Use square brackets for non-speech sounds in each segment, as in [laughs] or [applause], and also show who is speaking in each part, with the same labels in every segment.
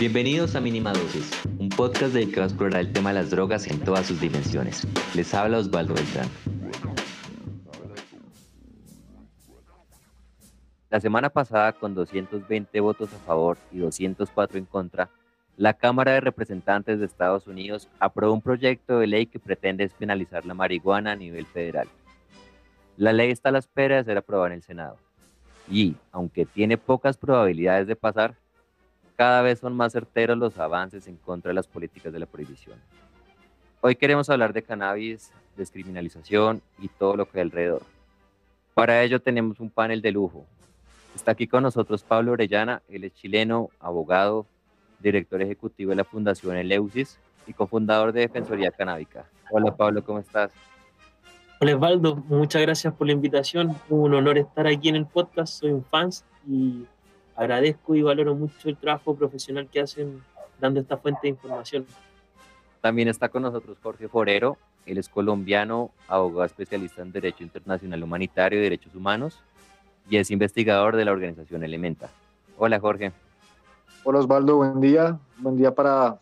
Speaker 1: Bienvenidos a Mínima Dosis, un podcast dedicado a explorar el tema de las drogas en todas sus dimensiones. Les habla Osvaldo Beltrán. La semana pasada, con 220 votos a favor y 204 en contra, la Cámara de Representantes de Estados Unidos aprobó un proyecto de ley que pretende despenalizar la marihuana a nivel federal. La ley está a la espera de ser aprobada en el Senado. Y, aunque tiene pocas probabilidades de pasar, cada vez son más certeros los avances en contra de las políticas de la prohibición. Hoy queremos hablar de cannabis, descriminalización y todo lo que hay alrededor. Para ello tenemos un panel de lujo. Está aquí con nosotros Pablo Orellana, él es chileno, abogado, director ejecutivo de la Fundación Eleusis y cofundador de Defensoría Canábica. Hola Pablo, ¿cómo estás?
Speaker 2: Hola Osvaldo, muchas gracias por la invitación. Un honor estar aquí en el podcast, soy un fan y agradezco y valoro mucho el trabajo profesional que hacen dando esta fuente de información.
Speaker 1: También está con nosotros Jorge Forero, él es colombiano, abogado especialista en Derecho Internacional Humanitario y Derechos Humanos y es investigador de la organización Elementa. Hola Jorge.
Speaker 3: Hola Osvaldo, buen día. Buen día para,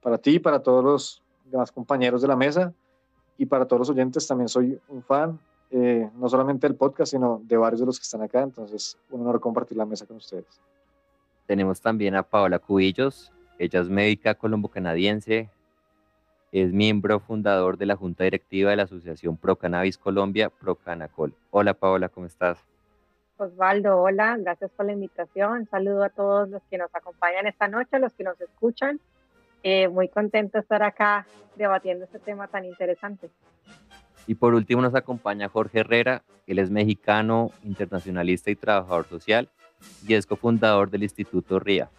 Speaker 3: para ti, para todos los demás compañeros de la mesa y para todos los oyentes. También soy un fan eh, no solamente del podcast, sino de varios de los que están acá. Entonces, un honor compartir la mesa con ustedes.
Speaker 1: Tenemos también a Paola Cubillos. Ella es médica colombo-canadiense. Es miembro fundador de la Junta Directiva de la Asociación Pro Cannabis Colombia, Procanacol. Hola Paola, ¿cómo estás?
Speaker 4: Osvaldo, hola, gracias por la invitación. Saludo a todos los que nos acompañan esta noche, a los que nos escuchan. Eh, muy contento de estar acá debatiendo este tema tan interesante.
Speaker 1: Y por último nos acompaña Jorge Herrera, él es mexicano, internacionalista y trabajador social y es cofundador del Instituto RIA.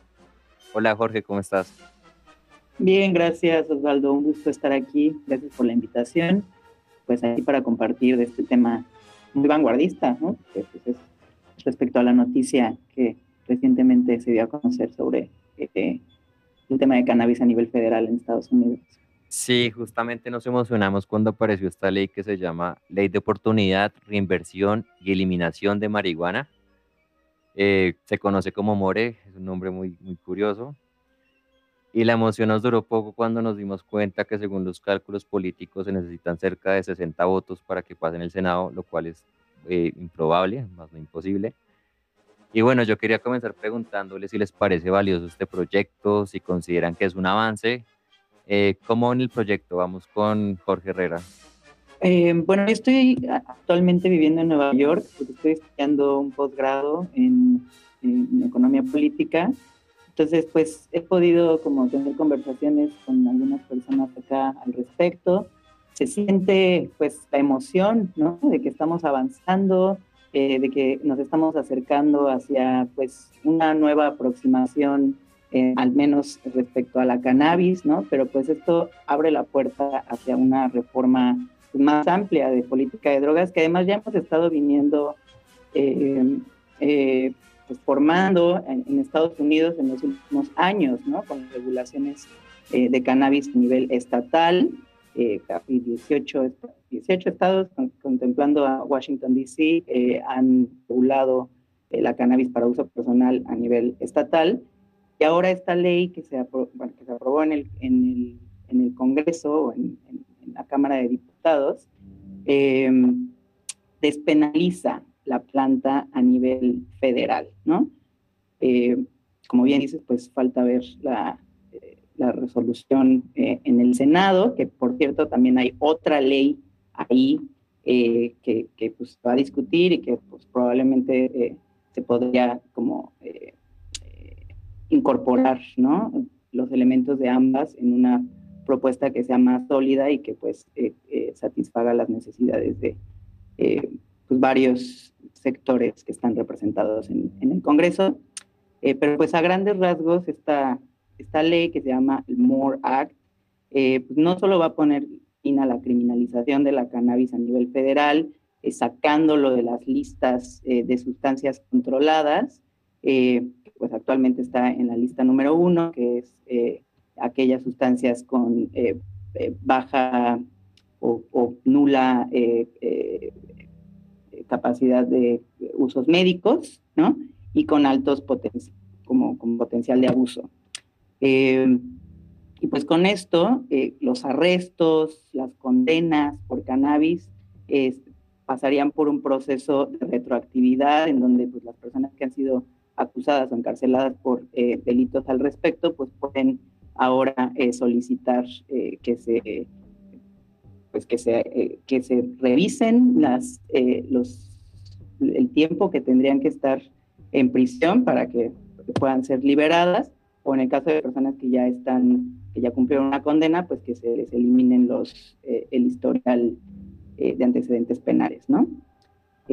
Speaker 1: Hola Jorge, ¿cómo estás?
Speaker 5: Bien, gracias Osvaldo, un gusto estar aquí, gracias por la invitación, pues aquí para compartir de este tema muy vanguardista, ¿no? Que, pues, es respecto a la noticia que recientemente se dio a conocer sobre eh, el tema de cannabis a nivel federal en Estados Unidos.
Speaker 1: Sí, justamente nos emocionamos cuando apareció esta ley que se llama Ley de Oportunidad, Reinversión y Eliminación de Marihuana. Eh, se conoce como MORE, es un nombre muy, muy curioso. Y la emoción nos duró poco cuando nos dimos cuenta que según los cálculos políticos se necesitan cerca de 60 votos para que pasen el Senado, lo cual es eh, improbable, más no imposible. Y bueno, yo quería comenzar preguntándoles si les parece valioso este proyecto, si consideran que es un avance eh, ¿Cómo en el proyecto? Vamos con Jorge Herrera.
Speaker 5: Eh, bueno, estoy actualmente viviendo en Nueva York, estoy estudiando un posgrado en, economía política. Entonces, pues he podido como tener conversaciones con algunas personas acá al respecto. Se siente pues la emoción, ¿no? De que estamos avanzando, eh, de que nos estamos acercando hacia pues una nueva aproximación eh, al menos respecto a la cannabis, ¿no? Pero pues esto abre la puerta hacia una reforma más amplia de política de drogas, que además ya hemos estado viniendo eh, eh, pues formando en, Estados Unidos en los últimos años, ¿no? Con regulaciones de cannabis a nivel estatal, casi 18, 18 estados, contemplando a Washington, D.C., han regulado la cannabis para uso personal a nivel estatal y ahora esta ley que se, que se aprobó en el, en el, en el Congreso o en, la Cámara de Diputados, em, despenaliza la planta a nivel federal, ¿no? Eh, como bien dices, pues falta ver la, eh, la resolución eh, en el Senado, que por cierto también hay otra ley ahí que, que pues, va a discutir y que pues probablemente se podría como incorporar ¿no? los elementos de ambas en una propuesta que sea más sólida y que pues eh, eh, satisfaga las necesidades de eh, pues, varios sectores que están representados en, el Congreso. pero pues a grandes rasgos esta, esta ley que se llama el MORE Act pues, no solo va a poner fin a la criminalización de la cannabis a nivel federal, sacándolo de las listas de sustancias controladas, pues actualmente está en la lista número uno, que es eh, aquellas sustancias con eh, eh, baja o, nula capacidad de usos médicos, ¿no? Y con altos como, con potencial de abuso. Eh, y pues con esto, eh, los arrestos, las condenas por cannabis pasarían por un proceso de retroactividad en donde pues, las personas que han sido acusadas o encarceladas por delitos al respecto, pues pueden ahora solicitar que se pues que se, que se revisen las, los, el tiempo que tendrían que estar en prisión para que puedan ser liberadas, o en el caso de personas que ya están, que ya cumplieron una condena, pues que se les eliminen los, eh, el historial eh, de antecedentes penales, ¿no?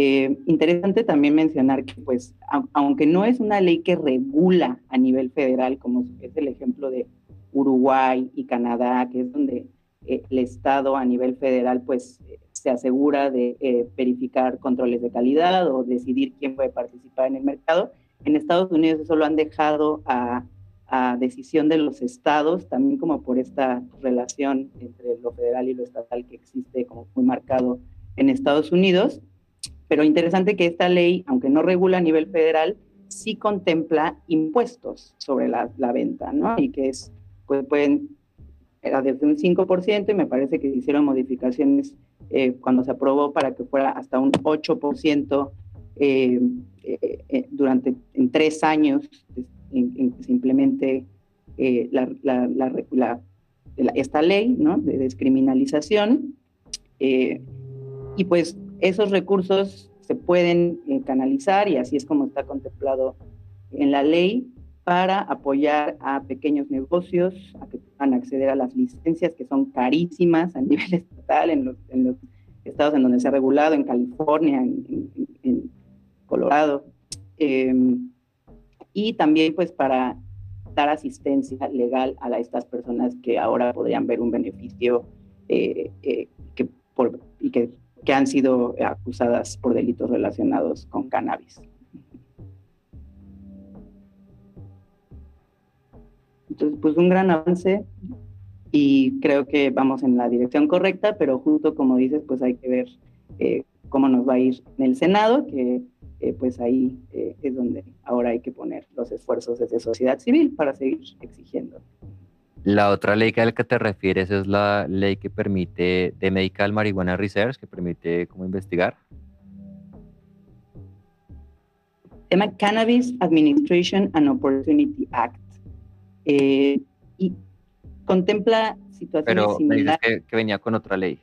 Speaker 5: Eh, interesante también mencionar que, pues, aunque no es una ley que regula a nivel federal, como es el ejemplo de Uruguay y Canadá, que es donde el Estado a nivel federal, pues, se asegura de verificar controles de calidad o decidir quién puede participar en el mercado, en Estados Unidos eso lo han dejado a, decisión de los estados, también como por esta relación entre lo federal y lo estatal que existe como muy marcado en Estados Unidos. Pero interesante que esta ley, aunque no regula a nivel federal, sí contempla impuestos sobre la, venta, ¿no? Y que es, pues pueden, era desde un 5% y me parece que se hicieron modificaciones eh, cuando se aprobó para que fuera hasta un 8% eh, eh, eh, durante en tres años en, que se implemente la, la, esta ley ¿no? de descriminalización. y pues esos recursos se pueden canalizar y así es como está contemplado en la ley para apoyar a pequeños negocios a que puedan acceder a las licencias que son carísimas a [laughs] nivel estatal en los, estados en donde se ha regulado, en California, en, Colorado, em, y también pues para dar asistencia legal a estas personas que ahora podrían ver un beneficio eh, eh, y que, que han sido acusadas por delitos relacionados con cannabis. Entonces, pues un gran avance y creo que vamos en la dirección correcta, pero justo como dices, pues hay que ver eh, cómo nos va a ir en el Senado, que eh, pues ahí eh, es donde ahora hay que poner los esfuerzos desde sociedad civil para seguir exigiendo.
Speaker 1: La otra ley a la que te refieres es la ley que permite de Medical Marijuana Research, que permite cómo investigar.
Speaker 5: Llama Cannabis Administration and Opportunity Act. Eh, y contempla situaciones
Speaker 1: Pero similares. Dices que venía con otra ley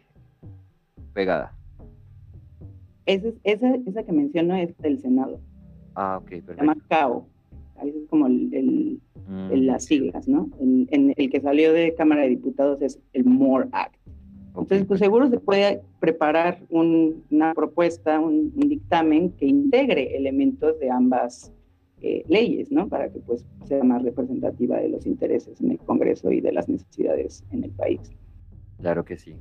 Speaker 1: pegada.
Speaker 5: Esa, esa, esa que menciono es del Senado.
Speaker 1: Ah, ok, perfecto.
Speaker 5: Se llama CAO. Ahí es como el, mm. las siglas, ¿no? En, el que salió de Cámara de Diputados es el MORE Act. Entonces, pues seguro se puede preparar una propuesta, un, dictamen que integre elementos de ambas eh, leyes, ¿no? Para que pues sea más representativa de los intereses en el Congreso y de las necesidades en el país.
Speaker 1: Claro que sí.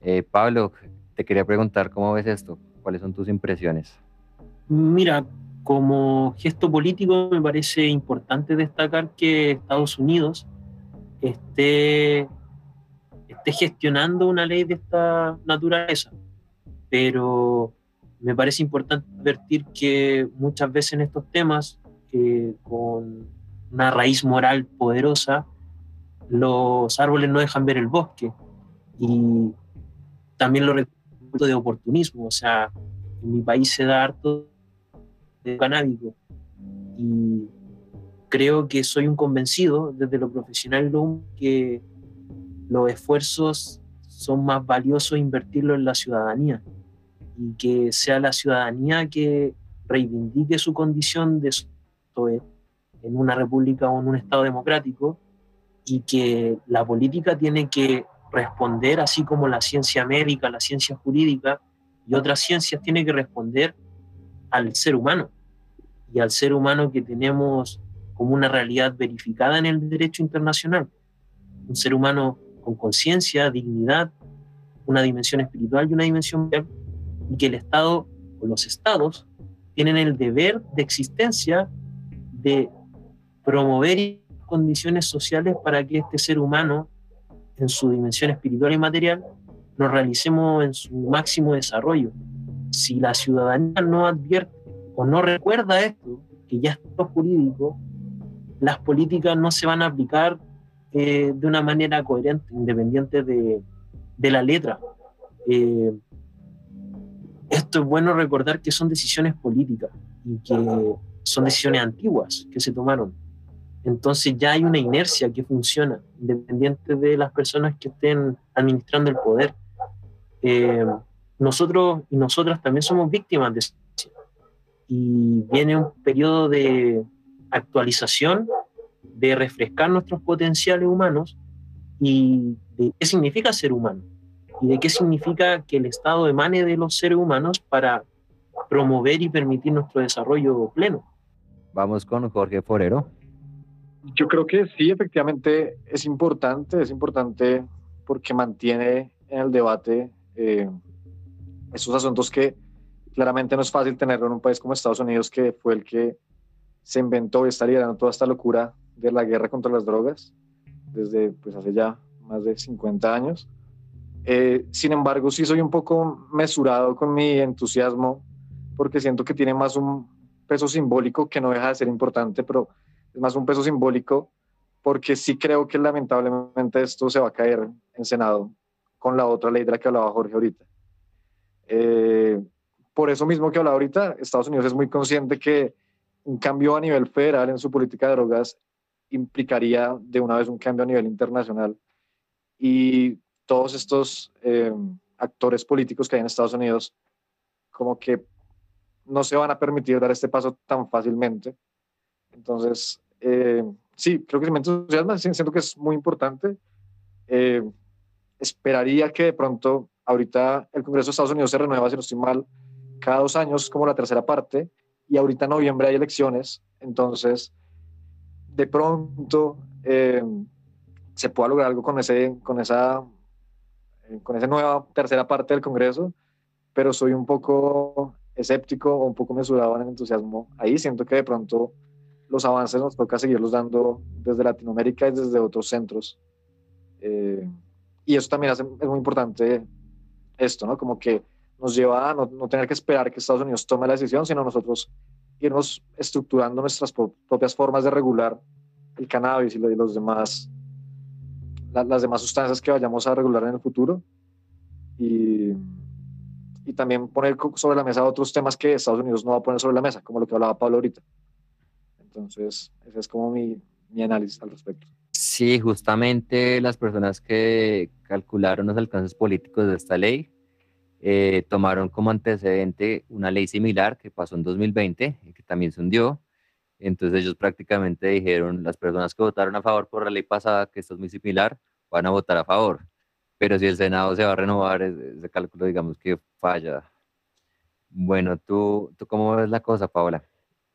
Speaker 1: Eh, Pablo, te quería preguntar, ¿cómo ves esto? ¿Cuáles son tus impresiones?
Speaker 2: Mira, como gesto político me parece importante destacar que Estados Unidos esté, esté gestionando una ley de esta naturaleza, pero me parece importante advertir que muchas veces en estos temas, eh, con una raíz moral poderosa, los árboles no dejan ver el bosque. Y también lo de oportunismo, o sea, en mi país se da harto de canábico. Y creo que soy un convencido desde lo profesional que los esfuerzos son más valiosos invertirlo en la ciudadanía y que sea la ciudadanía que reivindique su condición de en una república o en un estado democrático y que la política tiene que responder, así como la ciencia médica, la ciencia jurídica y otras ciencias, tiene que responder al ser humano y al ser humano que tenemos como una realidad verificada en el derecho internacional. Un ser humano con conciencia, dignidad, una dimensión espiritual y una dimensión moral, y que el Estado o los estados tienen el deber de existencia de promover condiciones sociales para que este ser humano en su dimensión espiritual y material, lo realicemos en su máximo desarrollo. Si la ciudadanía no advierte o no recuerda esto, que ya es jurídico, las políticas no se van a aplicar eh, de una manera coherente, independiente de, de la letra. Eh, esto es bueno recordar que son decisiones políticas y que son decisiones antiguas que se tomaron. Entonces ya hay una inercia que funciona, independiente de las personas que estén administrando el poder. Eh, nosotros y nosotras también somos víctimas de eso. Y viene un periodo de actualización, de refrescar nuestros potenciales humanos y de qué significa ser humano y de qué significa que el Estado emane de los seres humanos para promover y permitir nuestro desarrollo pleno.
Speaker 1: Vamos con Jorge Forero.
Speaker 3: Yo creo que sí, efectivamente es importante, es importante porque mantiene en el debate eh, esos asuntos que claramente no es fácil tenerlo en un país como Estados Unidos, que fue el que se inventó y está liderando toda esta locura de la guerra contra las drogas desde pues hace ya más de 50 años. Eh, sin embargo, sí soy un poco mesurado con mi entusiasmo porque siento que tiene más un peso simbólico que no deja de ser importante, pero es más un peso simbólico porque sí creo que lamentablemente esto se va a caer en Senado con la otra ley de la que hablaba Jorge ahorita. Eh, por eso mismo que hablaba ahorita, Estados Unidos es muy consciente que un cambio a nivel federal en su política de drogas implicaría de una vez un cambio a nivel internacional. Y todos estos eh, actores políticos que hay en Estados Unidos, como que no se van a permitir dar este paso tan fácilmente. Entonces, eh, sí, creo que me entusiasma, siento que es muy importante. Eh, esperaría que de pronto, ahorita el Congreso de Estados Unidos se renueva, si no estoy mal, cada dos años como la tercera parte, y ahorita en noviembre hay elecciones, entonces, de pronto se pueda lograr algo con, ese, con esa con esa nueva tercera parte del Congreso, pero soy un poco escéptico o un poco mesurado en el entusiasmo. Ahí siento que de pronto los avances nos toca seguirlos dando desde Latinoamérica y desde otros centros. Eh, y eso también hace, es muy importante esto, ¿no? Como que nos lleva a no, no, tener que esperar que Estados Unidos tome la decisión, sino nosotros irnos estructurando nuestras propias formas de regular el cannabis y los demás las demás sustancias que vayamos a regular en el futuro y, y también poner sobre la mesa otros temas que Estados Unidos no va a poner sobre la mesa, como lo que hablaba Pablo ahorita. Entonces, ese es como mi, mi análisis al respecto.
Speaker 1: Sí, justamente las personas que calcularon los alcances políticos de esta ley eh, tomaron como antecedente una ley similar que pasó en 2020 y que también se hundió. Entonces ellos prácticamente dijeron, las personas que votaron a favor por la ley pasada, que esto es muy similar, van a votar a favor. Pero si el Senado se va a renovar, ese cálculo digamos que falla. Bueno, ¿tú, ¿tú cómo ves la cosa, Paola?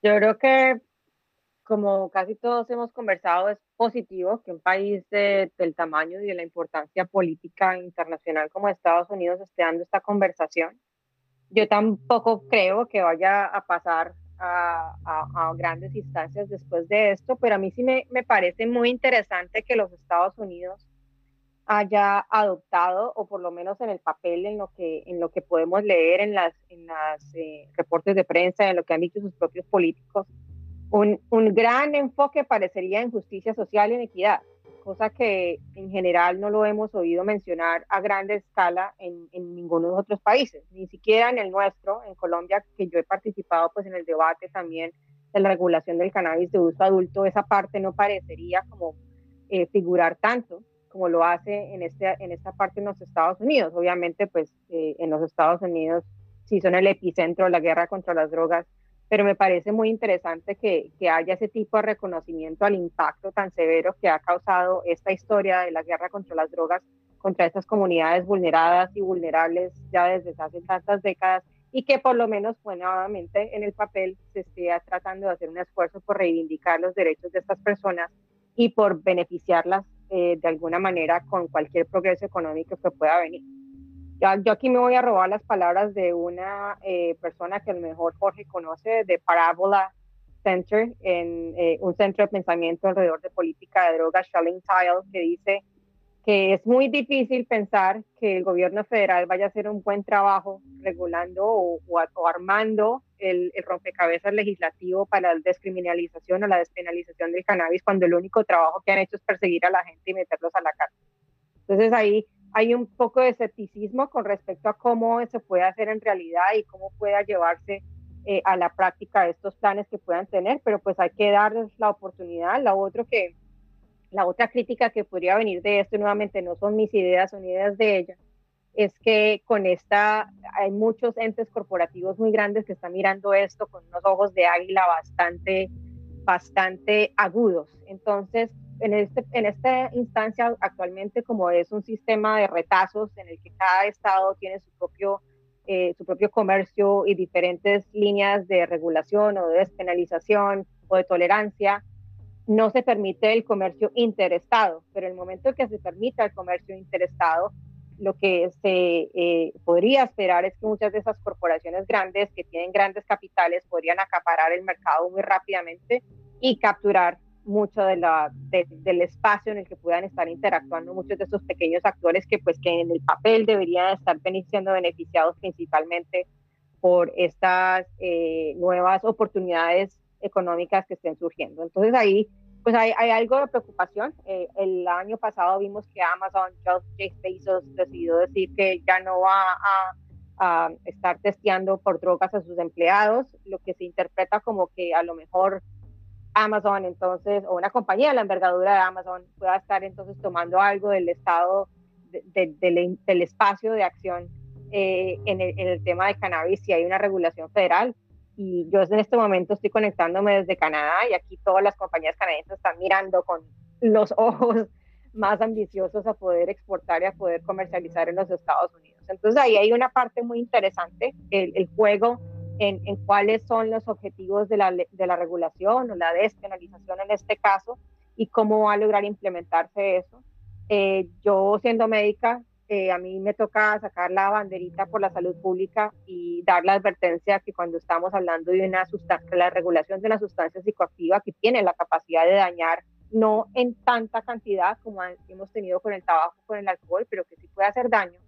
Speaker 4: Yo creo que, como casi todos hemos conversado, es positivo que un país de, del tamaño y de la importancia política internacional como Estados Unidos esté dando esta conversación. Yo tampoco creo que vaya a pasar a, a, grandes instancias después de esto, pero a mí sí me, me, parece muy interesante que los Estados Unidos haya adoptado, o por lo menos en el papel, en lo que, en lo que podemos leer en las, en las eh, reportes de prensa, en lo que han dicho sus propios políticos, un, un gran enfoque parecería en justicia social y en equidad cosa que en general no lo hemos oído mencionar a gran escala en, en, ninguno de los otros países, ni siquiera en el nuestro, en Colombia, que yo he participado pues en el debate también de la regulación del cannabis de uso adulto, esa parte no parecería como eh, figurar tanto como lo hace en, este, en esta parte en los Estados Unidos. Obviamente, pues eh, en los Estados Unidos sí son el epicentro de la guerra contra las drogas pero me parece muy interesante que, que, haya ese tipo de reconocimiento al impacto tan severo que ha causado esta historia de la guerra contra las drogas contra estas comunidades vulneradas y vulnerables ya desde hace tantas décadas y que por lo menos pues nuevamente en el papel se esté tratando de hacer un esfuerzo por reivindicar los derechos de estas personas y por beneficiarlas eh, de alguna manera con cualquier progreso económico que pueda venir yo aquí me voy a robar las palabras de una eh, persona que a lo mejor Jorge conoce, de Parabola Center, en eh, un centro de pensamiento alrededor de política de drogas, Shalin Tile, que dice que es muy difícil pensar que el gobierno federal vaya a hacer un buen trabajo regulando o, o, armando el, rompecabezas legislativo para la descriminalización o la despenalización del cannabis cuando el único trabajo que han hecho es perseguir a la gente y meterlos a la cárcel. Entonces ahí hay un poco de escepticismo con respecto a cómo se puede hacer en realidad y cómo pueda llevarse eh, a la práctica estos planes que puedan tener, pero pues hay que darles la oportunidad. La, otro que, la otra crítica que podría venir de esto, nuevamente no son mis ideas, son ideas de ella, es que con esta hay muchos entes corporativos muy grandes que están mirando esto con unos ojos de águila bastante, bastante agudos. Entonces, en, este, en esta instancia actualmente, como es un sistema de retazos en el que cada estado tiene su propio, eh, su propio comercio y diferentes líneas de regulación o de despenalización o de tolerancia, no se permite el comercio interestado, pero el momento en que se permita el comercio interestado, lo que se eh, podría esperar es que muchas de esas corporaciones grandes que tienen grandes capitales podrían acaparar el mercado muy rápidamente y capturar mucho de la, del espacio en el que puedan estar interactuando muchos de esos pequeños actores que pues que en el papel deberían estar siendo beneficiados principalmente por estas eh, nuevas oportunidades económicas que estén surgiendo. Entonces ahí pues hay, hay algo de preocupación. Eh, el año pasado vimos que Amazon, Jeff Bezos decidió decir que ya no va a, a, estar testeando por drogas a sus empleados, lo que se interpreta como que a lo mejor Amazon entonces, o una compañía de la envergadura de Amazon pueda estar entonces tomando algo del estado de, del espacio de acción eh, en, el, tema de cannabis si hay una regulación federal y yo en este momento estoy conectándome desde Canadá y aquí todas las compañías canadienses están mirando con los [laughs] ojos más ambiciosos a poder exportar y a poder comercializar en los Estados Unidos. Entonces ahí hay una parte muy interesante, el juego en, en, cuáles son los objetivos de la, de la regulación o la despenalización en este caso y cómo va a lograr implementarse eso. Eh, yo siendo médica eh, a mí me toca sacar la banderita por la salud pública y dar la advertencia que cuando estamos hablando de una sustancia, la regulación de una sustancia psicoactiva que tiene la capacidad de dañar, no en tanta cantidad como hemos tenido con el tabaco, con el alcohol, pero que sí puede hacer daño,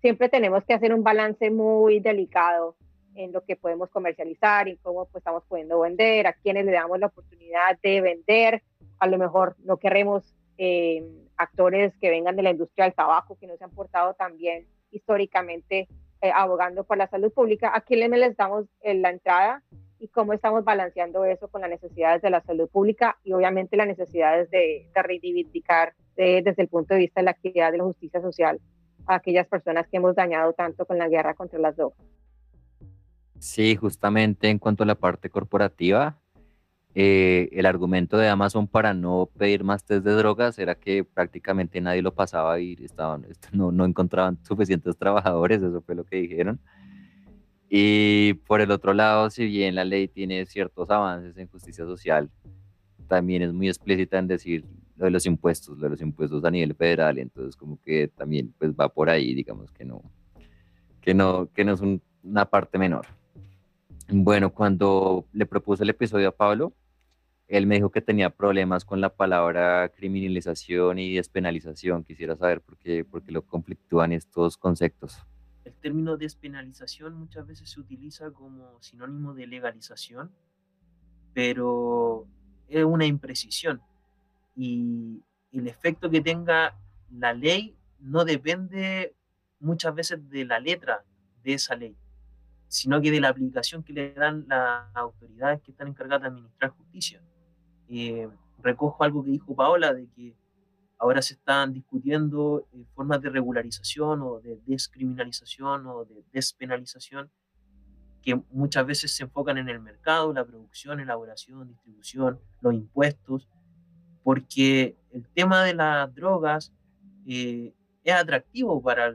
Speaker 4: siempre tenemos que hacer un balance muy delicado en lo que podemos comercializar y cómo pues, estamos pudiendo vender, a quienes le damos la oportunidad de vender, a lo mejor no queremos... Eh, actores que vengan de la industria del tabaco, que no se han portado también históricamente eh, abogando por la salud pública, ¿a quién les damos eh, la entrada y cómo estamos balanceando eso con las necesidades de la salud pública y obviamente las necesidades de, de reivindicar desde el punto de vista de la actividad de la justicia social a aquellas personas que hemos dañado tanto con la guerra contra las drogas.
Speaker 1: Sí, justamente en cuanto a la parte corporativa, eh, el argumento de Amazon para no pedir más test de drogas era que prácticamente nadie lo pasaba y estaban, [laughs] no, no encontraban suficientes trabajadores, eso fue lo que dijeron. Y por el otro lado, si bien la ley tiene ciertos avances en justicia social, también es muy explícita en decir lo de los impuestos, lo de los impuestos a nivel federal, entonces como que también pues va por ahí, digamos que no, que no, que no es una parte menor. Bueno, cuando le propuse el episodio a Pablo, él me dijo que tenía problemas con la palabra criminalización y despenalización. Quisiera saber por qué, por qué lo conflictúan estos conceptos.
Speaker 2: El término despenalización muchas veces se utiliza como sinónimo de legalización, pero es una imprecisión y el efecto que tenga la ley no depende muchas veces de la letra de esa ley, sino que de la aplicación que le dan las autoridades que están encargadas de administrar justicia. Eh, recojo algo que dijo Paola, de que ahora se están discutiendo eh, formas de regularización o de descriminalización o de despenalización que muchas veces se enfocan en el mercado, la producción, elaboración, distribución, los impuestos, porque el tema de las drogas eh, es atractivo para,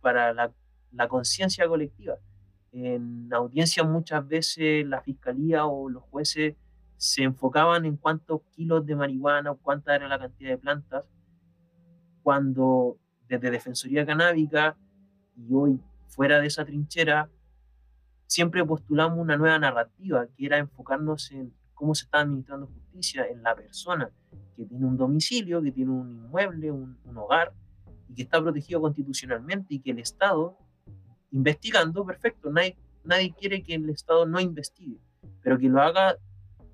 Speaker 2: para la, la conciencia colectiva. En audiencia muchas veces la fiscalía o los jueces se enfocaban en cuántos kilos de marihuana o cuánta era la cantidad de plantas, cuando desde Defensoría Canábica y hoy fuera de esa trinchera, siempre postulamos una nueva narrativa, que era enfocarnos en cómo se está administrando justicia en la persona que tiene un domicilio, que tiene un inmueble, un, un hogar, y que está protegido constitucionalmente y que el Estado, investigando, perfecto, hay, nadie quiere que el Estado no investigue, pero que lo haga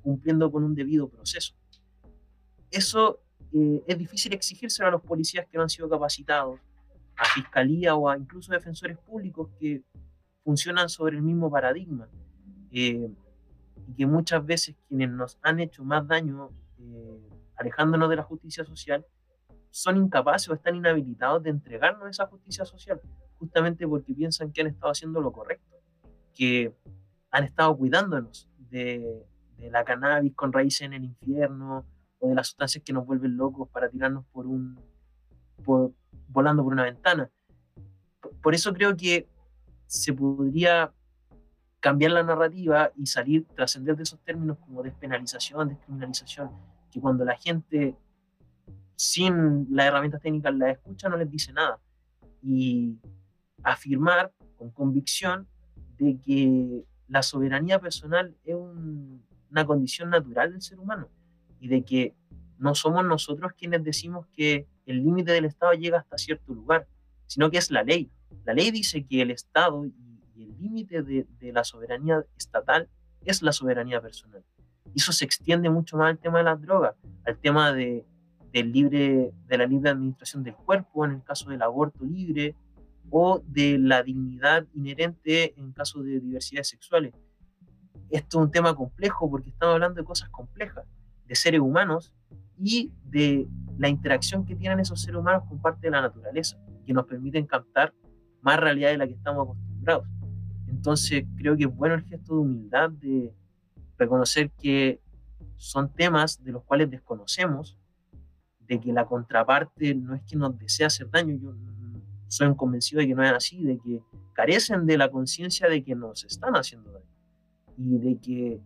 Speaker 2: cumpliendo con un debido proceso. Eso eh, es difícil exigírselo a los policías que no han sido capacitados, a fiscalía o a incluso defensores públicos que funcionan sobre el mismo paradigma. Eh, y que muchas veces quienes nos han hecho más daño eh, alejándonos de la justicia social son incapaces o están inhabilitados de entregarnos esa justicia social, justamente porque piensan que han estado haciendo lo correcto, que han estado cuidándonos de, de la cannabis con raíces en el infierno o de las sustancias que nos vuelven locos para tirarnos por un volando por una ventana. Por eso creo que se podría cambiar la narrativa y salir, trascender de esos términos como despenalización, descriminalización, que cuando la gente sin las herramientas técnicas la escucha no les dice nada. Y afirmar con convicción de que la soberanía personal es una condición natural del ser humano y de que no somos nosotros quienes decimos que el límite del Estado llega hasta cierto lugar, sino que es la ley. La ley dice que el Estado y el límite de, la soberanía estatal es la soberanía personal. Y eso se extiende mucho más al tema de las drogas, al tema de, del libre, de la libre administración del cuerpo en el caso del aborto libre o de la dignidad inherente en caso de diversidades sexuales. Esto es un tema complejo porque estamos hablando de cosas complejas, de seres humanos y de la interacción que tienen esos seres humanos con parte de la naturaleza, que nos permiten captar más realidad de la que estamos acostumbrados. Entonces creo que es bueno el gesto de humildad de reconocer que son temas de los cuales desconocemos, de que la contraparte no es que nos desea hacer daño, yo soy convencido de que no es así, de que carecen de la conciencia de que nos están haciendo daño y de que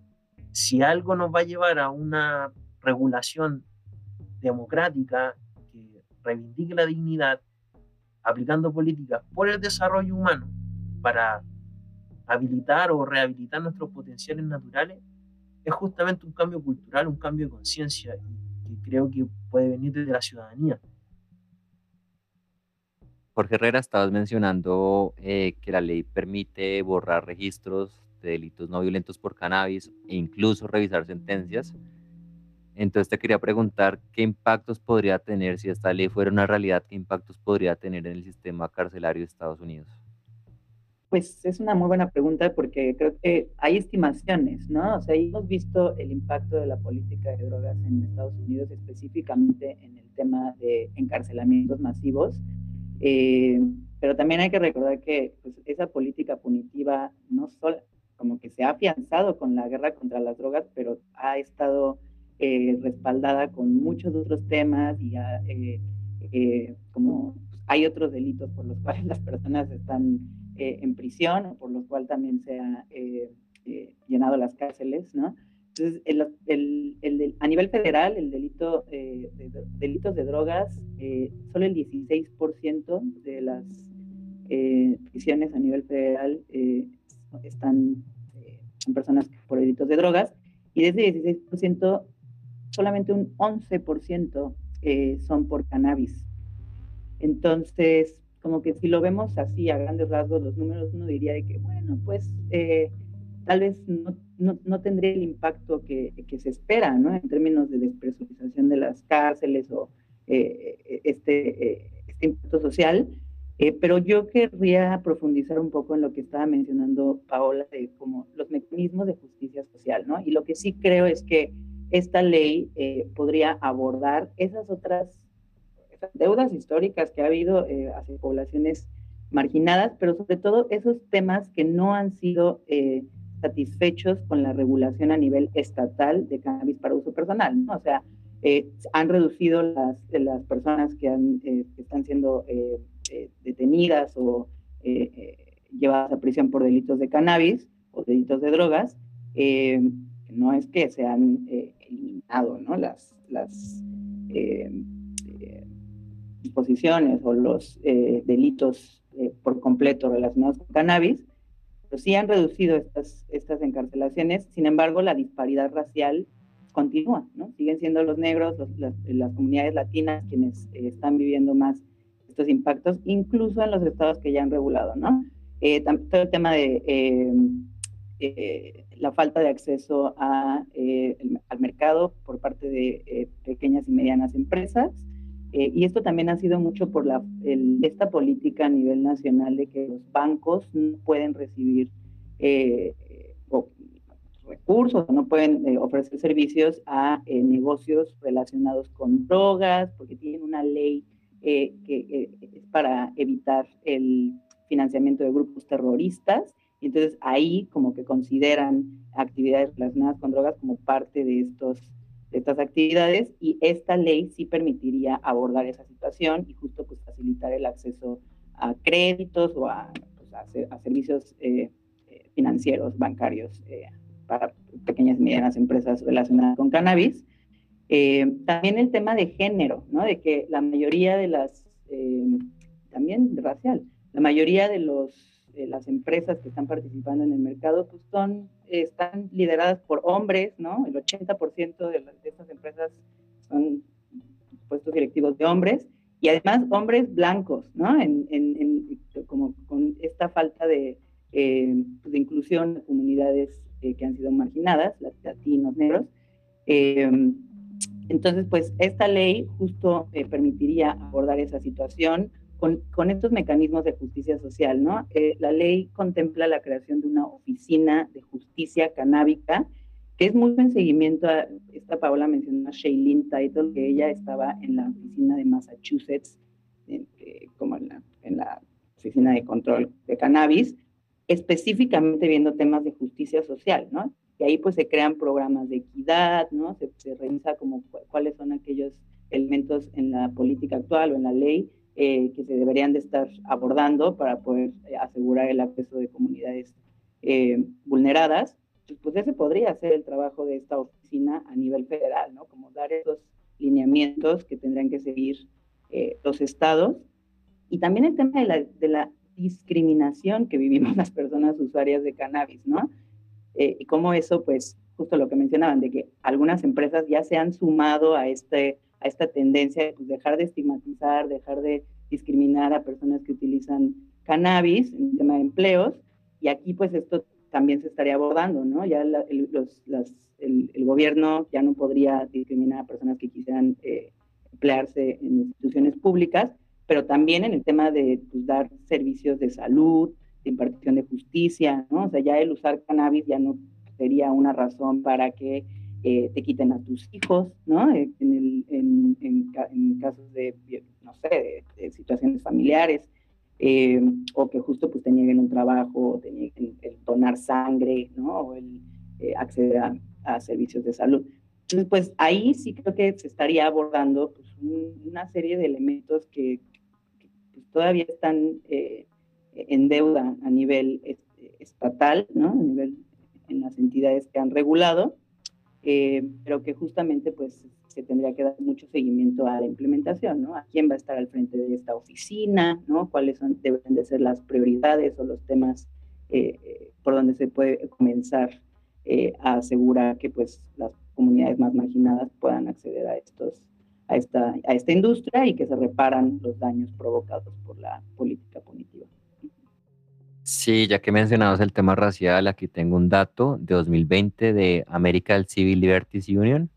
Speaker 2: si algo nos va a llevar a una regulación democrática que reivindique la dignidad, aplicando políticas por el desarrollo humano para habilitar o rehabilitar nuestros potenciales naturales, es justamente un cambio cultural, un cambio de conciencia que creo que puede venir desde la ciudadanía.
Speaker 1: Jorge Herrera, estabas mencionando eh, que la ley permite borrar registros de delitos no violentos por cannabis e incluso revisar sentencias. Entonces te quería preguntar qué impactos podría tener si esta ley fuera una realidad, qué impactos podría tener en el sistema carcelario de Estados Unidos.
Speaker 5: Pues es una muy buena pregunta porque creo que hay estimaciones, ¿no? O sea, hemos visto el impacto de la política de drogas en Estados Unidos, específicamente en el tema de encarcelamientos masivos, eh, pero también hay que recordar que pues, esa política punitiva no solo como que se ha afianzado con la guerra contra las drogas, pero ha estado eh, respaldada con muchos otros temas y eh, eh, como hay otros delitos por los [laughs] cuales las personas están en prisión o por los cuales también se han llenado las cárceles, ¿no? Entonces, el, el, a nivel federal, el delito de, delitos de drogas, solo el 16% de las prisiones a nivel federal están, son personas por delitos de drogas, y de ese 16%, solamente un 11% eh, son por cannabis. Entonces, como que si lo vemos así a grandes rasgos, los números, uno diría de que, bueno, pues eh, tal vez no, no, no, tendría el impacto que, que, se espera, ¿no? En términos de despresurización de las cárceles o eh, este, este impacto social. pero yo querría profundizar un poco en lo que estaba mencionando Paola de como los mecanismos de justicia social, ¿no? Y lo que sí creo es que esta ley eh, podría abordar esas otras deudas históricas que ha habido eh, hacia poblaciones marginadas, pero sobre todo esos temas que no han sido eh, satisfechos con la regulación a nivel estatal de cannabis para uso personal. ¿no? O sea, han reducido las, las personas que, han, están siendo detenidas o llevadas a prisión por delitos de cannabis o delitos de drogas. no es que sean eliminado ¿no? las, las eh, eh, disposiciones o los eh, delitos por completo relacionados con cannabis, pero sí han reducido estas, estas encarcelaciones. Sin embargo, la disparidad racial continúa, ¿no? Siguen siendo los negros, las, comunidades latinas quienes están viviendo más estos impactos, incluso en los estados que ya han regulado, ¿no? eh, todo el tema de eh, la falta de acceso a, al mercado por parte de pequeñas y medianas empresas. Y esto también ha sido mucho por la, esta política a nivel nacional de que los bancos no pueden recibir recursos, no pueden eh, ofrecer servicios a eh, negocios relacionados con drogas, porque tienen una ley eh, que es para evitar el financiamiento de grupos terroristas. Y entonces ahí como que consideran actividades relacionadas con drogas como parte de, estos, de estas actividades y esta ley sí permitiría abordar esa situación y justo pues facilitar el acceso a créditos o a, pues, a, servicios financieros, bancarios para pequeñas y medianas empresas relacionadas con cannabis. Eh, también el tema de género, ¿no? De que la mayoría de las, eh, también racial, la mayoría de, los, las empresas que están participando en el mercado, pues son, están lideradas por hombres, ¿no? El 80% de, de estas empresas son puestos directivos de hombres y además hombres blancos, ¿no? En, en, como con esta falta de, eh, de inclusión de comunidades eh, que han sido marginadas, latinos, negros. Eh, entonces, pues esta ley justo eh, permitiría abordar esa situación con, estos mecanismos de justicia social, ¿no? la ley contempla la creación de una oficina de justicia canábica, que es mucho en seguimiento a, esta Paola mencionó a Shailene Title, que ella estaba en la oficina de Massachusetts, como en la, en la oficina de control de cannabis, específicamente viendo temas de justicia social, ¿no? Y ahí pues se crean programas de equidad, ¿no? Se, se revisa como cuáles son aquellos elementos en la política actual o en la ley eh, que se deberían de estar abordando para poder eh, asegurar el acceso de comunidades eh, vulneradas. Pues, pues ese podría ser el trabajo de esta oficina a nivel federal, ¿no? Como dar esos lineamientos que tendrían que seguir los estados. Y también el tema de la, de la discriminación que vivimos [laughs] las personas usuarias de cannabis, ¿no? Eh, y cómo eso, pues, justo lo que mencionaban, de que algunas empresas ya se han sumado a, este, a esta tendencia de pues, dejar de estigmatizar, dejar de discriminar a personas que utilizan cannabis en tema de empleos, y aquí pues esto también se estaría abordando, ¿no? Ya el, gobierno ya no podría discriminar a personas que quisieran eh, emplearse en instituciones públicas, pero también en el tema de pues, dar servicios de salud, de impartición de justicia, ¿no? O sea, ya el usar cannabis ya no sería una razón para que eh, te quiten a tus hijos, ¿no? Eh, en, el, en, en, casos de, no sé, de, situaciones familiares, eh, o que justo pues te nieguen un trabajo, te nieguen el donar sangre, ¿no? O el acceder a, a, servicios de salud. Entonces, pues ahí sí creo que se estaría abordando pues, una serie de elementos que, todavía están eh, en deuda a nivel estatal, ¿no? A nivel en las entidades que han regulado, eh, pero que justamente pues se tendría que dar mucho seguimiento a la implementación, ¿no? A quién va a estar al frente de esta oficina, ¿no? Cuáles son, deben de ser las prioridades o los temas eh, por donde se puede comenzar a asegurar que pues las comunidades más marginadas puedan acceder a estos a esta, a esta industria y que se reparan los daños provocados por la política punitiva.
Speaker 1: Sí, ya que mencionamos el tema racial, aquí tengo un dato de 2020 de American Civil Liberties Union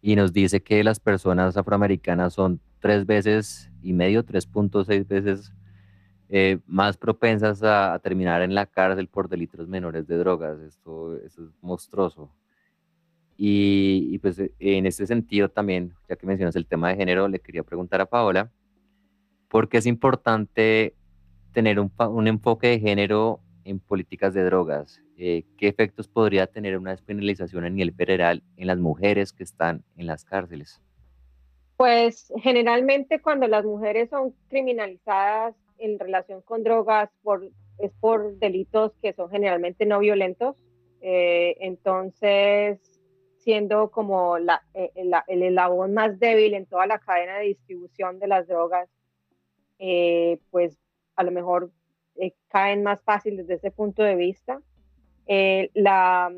Speaker 1: y nos dice que las personas afroamericanas son tres veces y medio, 3.6 veces eh, más propensas a, terminar en la cárcel por delitos menores de drogas. Esto, es monstruoso. Y, pues eh, en este sentido también, ya que mencionas el tema de género, le quería preguntar a Paola, ¿por qué es importante tener un, un enfoque de género en políticas de drogas? Eh, ¿Qué efectos podría tener una despenalización a nivel federal en las mujeres que están en las cárceles?
Speaker 4: Pues generalmente cuando las mujeres son criminalizadas en relación con drogas por, es por delitos que son generalmente no violentos. Eh, entonces, siendo como la, eh, el eslabón más débil en toda la cadena de distribución de las drogas, eh, pues a lo mejor eh, caen más fácil desde ese punto de vista. la,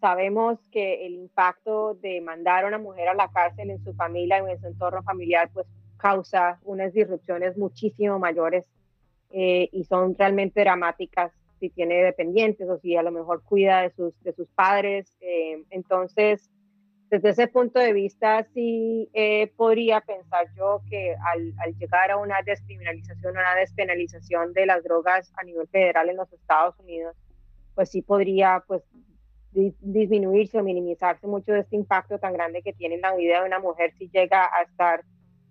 Speaker 4: sabemos que el impacto de mandar a una mujer a la cárcel en su familia o en su entorno familiar, pues causa unas disrupciones muchísimo mayores eh, y son realmente dramáticas si tiene dependientes o si a lo mejor cuida de sus, de sus padres. Eh, entonces, desde ese punto de vista, sí eh, podría pensar yo que al, llegar a una descriminalización, una despenalización de las drogas a nivel federal en los Estados Unidos, pues sí podría pues, disminuirse o minimizarse mucho de este impacto tan grande que tiene en la vida de una mujer si llega a estar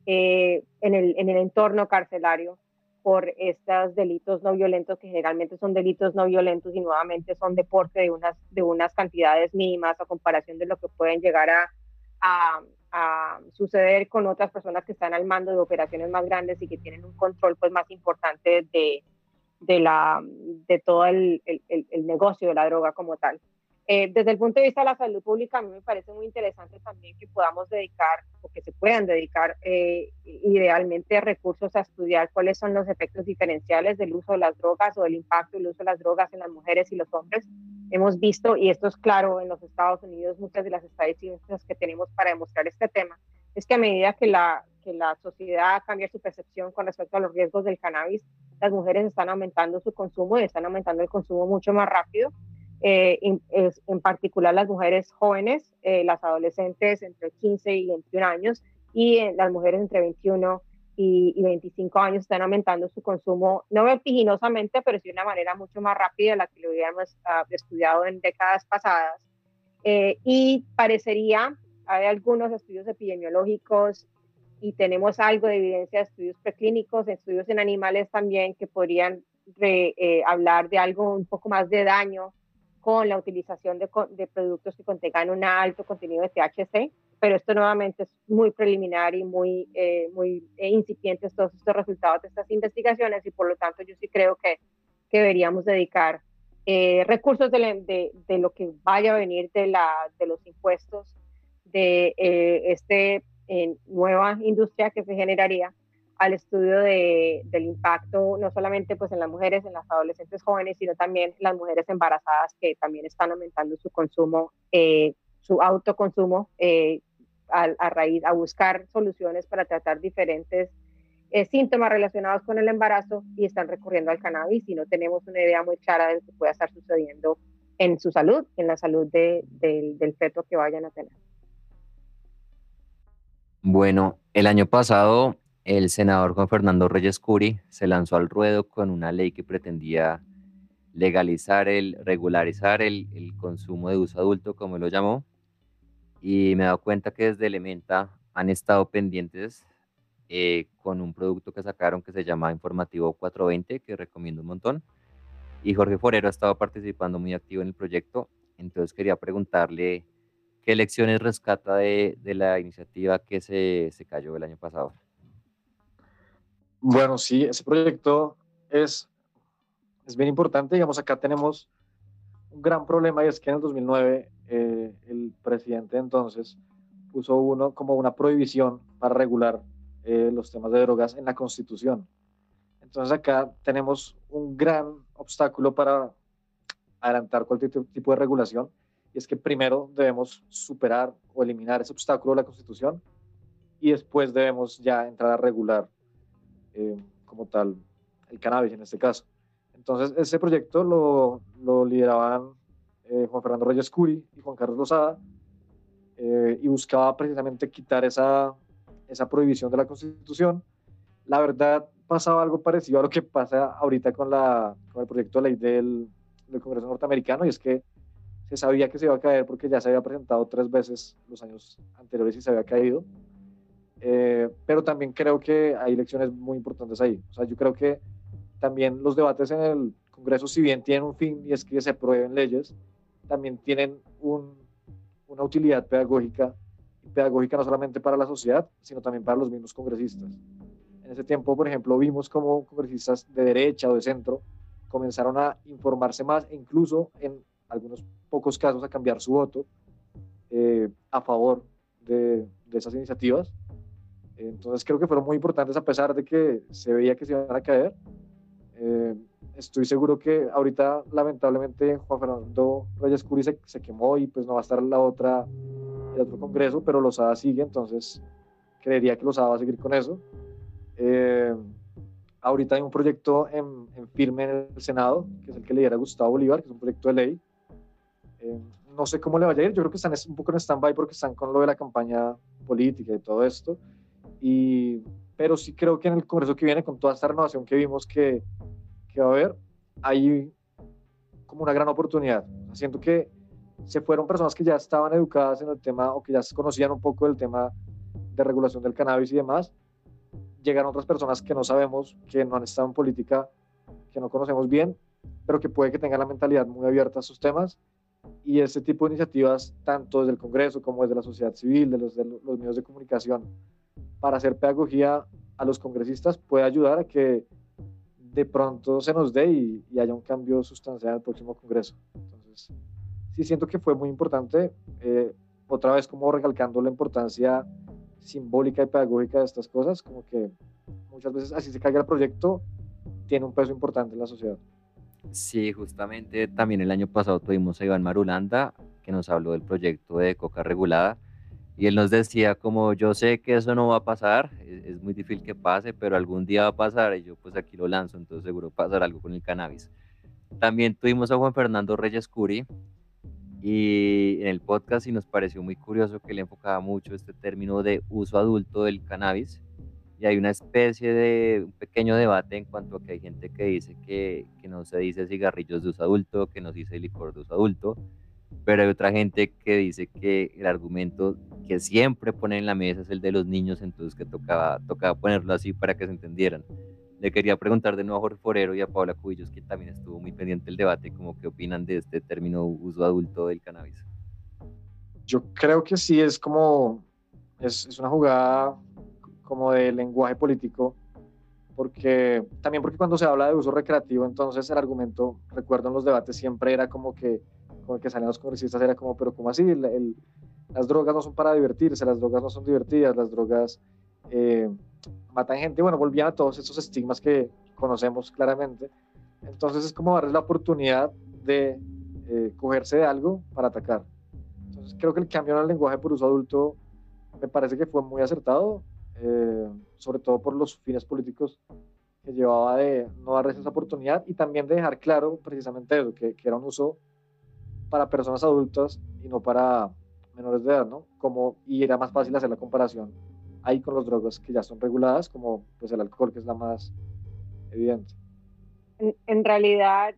Speaker 4: eh, en, el, en el entorno carcelario por estos delitos no violentos, que generalmente son delitos no violentos y nuevamente son deporte de unas, de unas cantidades mínimas a comparación de lo que pueden llegar a, a, suceder con otras personas que están al mando de operaciones más grandes y que tienen un control pues, más importante de, de, la, de todo el, el negocio de la droga como tal. Eh, desde el punto de vista de la salud pública, a mí me parece muy interesante también que podamos dedicar o que se puedan dedicar eh, idealmente recursos a estudiar cuáles son los efectos diferenciales del uso de las drogas o del impacto del uso de las drogas en las mujeres y los hombres. Hemos visto, y esto es claro en los Estados Unidos, muchas de las estadísticas que tenemos para demostrar este tema, es que a medida que la, que la sociedad cambia su percepción con respecto a los riesgos del cannabis, las mujeres están aumentando su consumo y están aumentando el consumo mucho más rápido eh, en, en, particular las mujeres jóvenes, eh, las adolescentes entre 15 y 21 años y eh, las mujeres entre 21 y, y, 25 años están aumentando su consumo, no vertiginosamente, pero sí de una manera mucho más rápida de la que lo habíamos uh, estudiado en décadas pasadas. y parecería, hay algunos estudios epidemiológicos y tenemos algo de evidencia de estudios preclínicos, estudios en animales también que podrían re, hablar de algo un poco más de daño con la utilización de, de, productos que contengan un alto contenido de THC, pero esto nuevamente es muy preliminar y muy, eh, muy eh, incipientes todos estos resultados de estas investigaciones y por lo tanto yo sí creo que, que deberíamos dedicar eh, recursos de, de, de, lo que vaya a venir de, la, de los impuestos de eh, esta eh, nueva industria que se generaría al estudio de, del impacto no solamente pues en las mujeres, en las adolescentes jóvenes, sino también las mujeres embarazadas que también están aumentando su consumo, eh, su autoconsumo eh, a, a, raíz, a buscar soluciones para tratar diferentes eh, síntomas relacionados con el embarazo y están recurriendo al cannabis y no tenemos una idea muy clara de lo que pueda estar sucediendo en su salud, en la salud de, de, del feto que vayan a tener.
Speaker 1: Bueno, el año pasado el senador Juan Fernando Reyes Curi se lanzó al ruedo con una ley que pretendía legalizar el, regularizar el, consumo de uso adulto, como lo llamó, y me he dado cuenta que desde Elementa han estado pendientes eh, con un producto que sacaron que se llama Informativo 420, que recomiendo un montón. Y Jorge Forero ha estado participando muy activo en el proyecto, entonces quería preguntarle qué lecciones rescata de, de la iniciativa que se, se cayó el año pasado.
Speaker 3: Bueno, sí, ese proyecto es, es bien importante. Digamos, acá tenemos un gran problema y es que en el 2009 eh, el presidente entonces puso uno como una prohibición para regular eh, los temas de drogas en la Constitución. Entonces acá tenemos un gran obstáculo para adelantar cualquier tipo de regulación y es que primero debemos superar o eliminar ese obstáculo de la Constitución y después debemos ya entrar a regular eh, como tal el cannabis en este caso. Entonces, ese proyecto lo, lo lideraban eh, Juan Fernando Reyes Curi y Juan Carlos Lozada eh, y buscaba precisamente quitar esa, esa prohibición de la Constitución. La verdad, pasaba algo parecido a lo que pasa ahorita con, la, con el proyecto de ley del, del Congreso norteamericano y es que se sabía que se iba a caer porque ya se había presentado tres veces los años anteriores y se había caído. Eh, pero también creo que hay lecciones muy importantes ahí. O sea, yo creo que también los debates en el Congreso, si bien tienen un fin y es que se aprueben leyes, también tienen un, una utilidad pedagógica, pedagógica no solamente para la sociedad, sino también para los mismos congresistas. En ese tiempo, por ejemplo, vimos como congresistas de derecha o de centro comenzaron a informarse más e incluso en algunos pocos casos a cambiar su voto eh, a favor de, de esas iniciativas entonces creo que fueron muy importantes a pesar de que se veía que se iban a caer. Eh, estoy seguro que ahorita lamentablemente Juan Fernando Reyes Curi se, se, quemó y pues no va a estar la otra, el otro congreso, pero Lozada sigue, entonces creería que Lozada va a seguir con eso. Eh, ahorita hay un proyecto en, firme en el Senado, que es el que le diera Gustavo Bolívar, que es un proyecto de ley. Eh, no sé cómo le vaya a ir, yo creo que están un poco en stand-by porque están con lo de la campaña política y todo esto. Y, pero sí creo que en el Congreso que viene, con toda esta renovación que vimos que, que va a haber, hay como una gran oportunidad. Siento que se fueron personas que ya estaban educadas en el tema o que ya conocían un poco del tema de regulación del cannabis y demás. Llegaron otras personas que no sabemos, que no han estado en política, que no conocemos bien, pero que puede que tengan la mentalidad muy abierta a sus temas. Y ese tipo de iniciativas, tanto desde el Congreso como desde la sociedad civil, los, de los medios de comunicación, para hacer pedagogía a los congresistas, puede ayudar a que de pronto se nos dé y, y haya un cambio sustancial el próximo Congreso. Entonces, sí siento que fue muy importante, eh, otra vez como recalcando la importancia simbólica y pedagógica de estas cosas, como que muchas veces así se caiga el proyecto, tiene un peso importante en la sociedad.
Speaker 1: Sí, justamente también el año pasado tuvimos a Iván Marulanda, que nos habló del proyecto de coca regulada, y él nos decía como yo sé que eso no va a pasar, es, es muy difícil que pase, pero algún día va a pasar, y yo pues aquí lo lanzo, entonces seguro pasar algo con el cannabis. También tuvimos a Juan Fernando Reyes Curi, y en el podcast y nos pareció muy curioso que le enfocaba mucho este término de uso adulto del cannabis y hay una especie de pequeño debate en cuanto a que hay gente que dice que, que no se dice cigarrillos de uso adulto, que no se dice licor de uso adulto, pero hay otra gente que dice que el argumento que siempre ponen en la mesa es el de los niños, entonces que tocaba, tocaba ponerlo así para que se entendieran. Le quería preguntar de nuevo a Jorge Forero y a Paula Cubillos, que también estuvo muy pendiente del debate, como qué opinan de este término uso adulto del cannabis.
Speaker 3: Yo creo que sí, es como, es, es una jugada como de lenguaje político, porque también porque cuando se habla de uso recreativo, entonces el argumento, recuerdo en los debates, siempre era como que, como que salían los congresistas, era como, pero ¿cómo así? El, las drogas no son para divertirse, las drogas no son divertidas, las drogas... Eh, matan gente, bueno, volvían a todos esos estigmas que conocemos claramente. Entonces es como darles la oportunidad de eh, cogerse de algo para atacar. Entonces creo que el cambio en el lenguaje por uso adulto me parece que fue muy acertado, eh, sobre todo por los fines políticos que llevaba de no darles esa oportunidad y también de dejar claro precisamente eso, que, que era un uso para personas adultas y no para menores de edad, ¿no? Como, y era más fácil hacer la comparación ahí con las drogas que ya son reguladas, como pues el alcohol, que es la más evidente.
Speaker 4: En, realidad,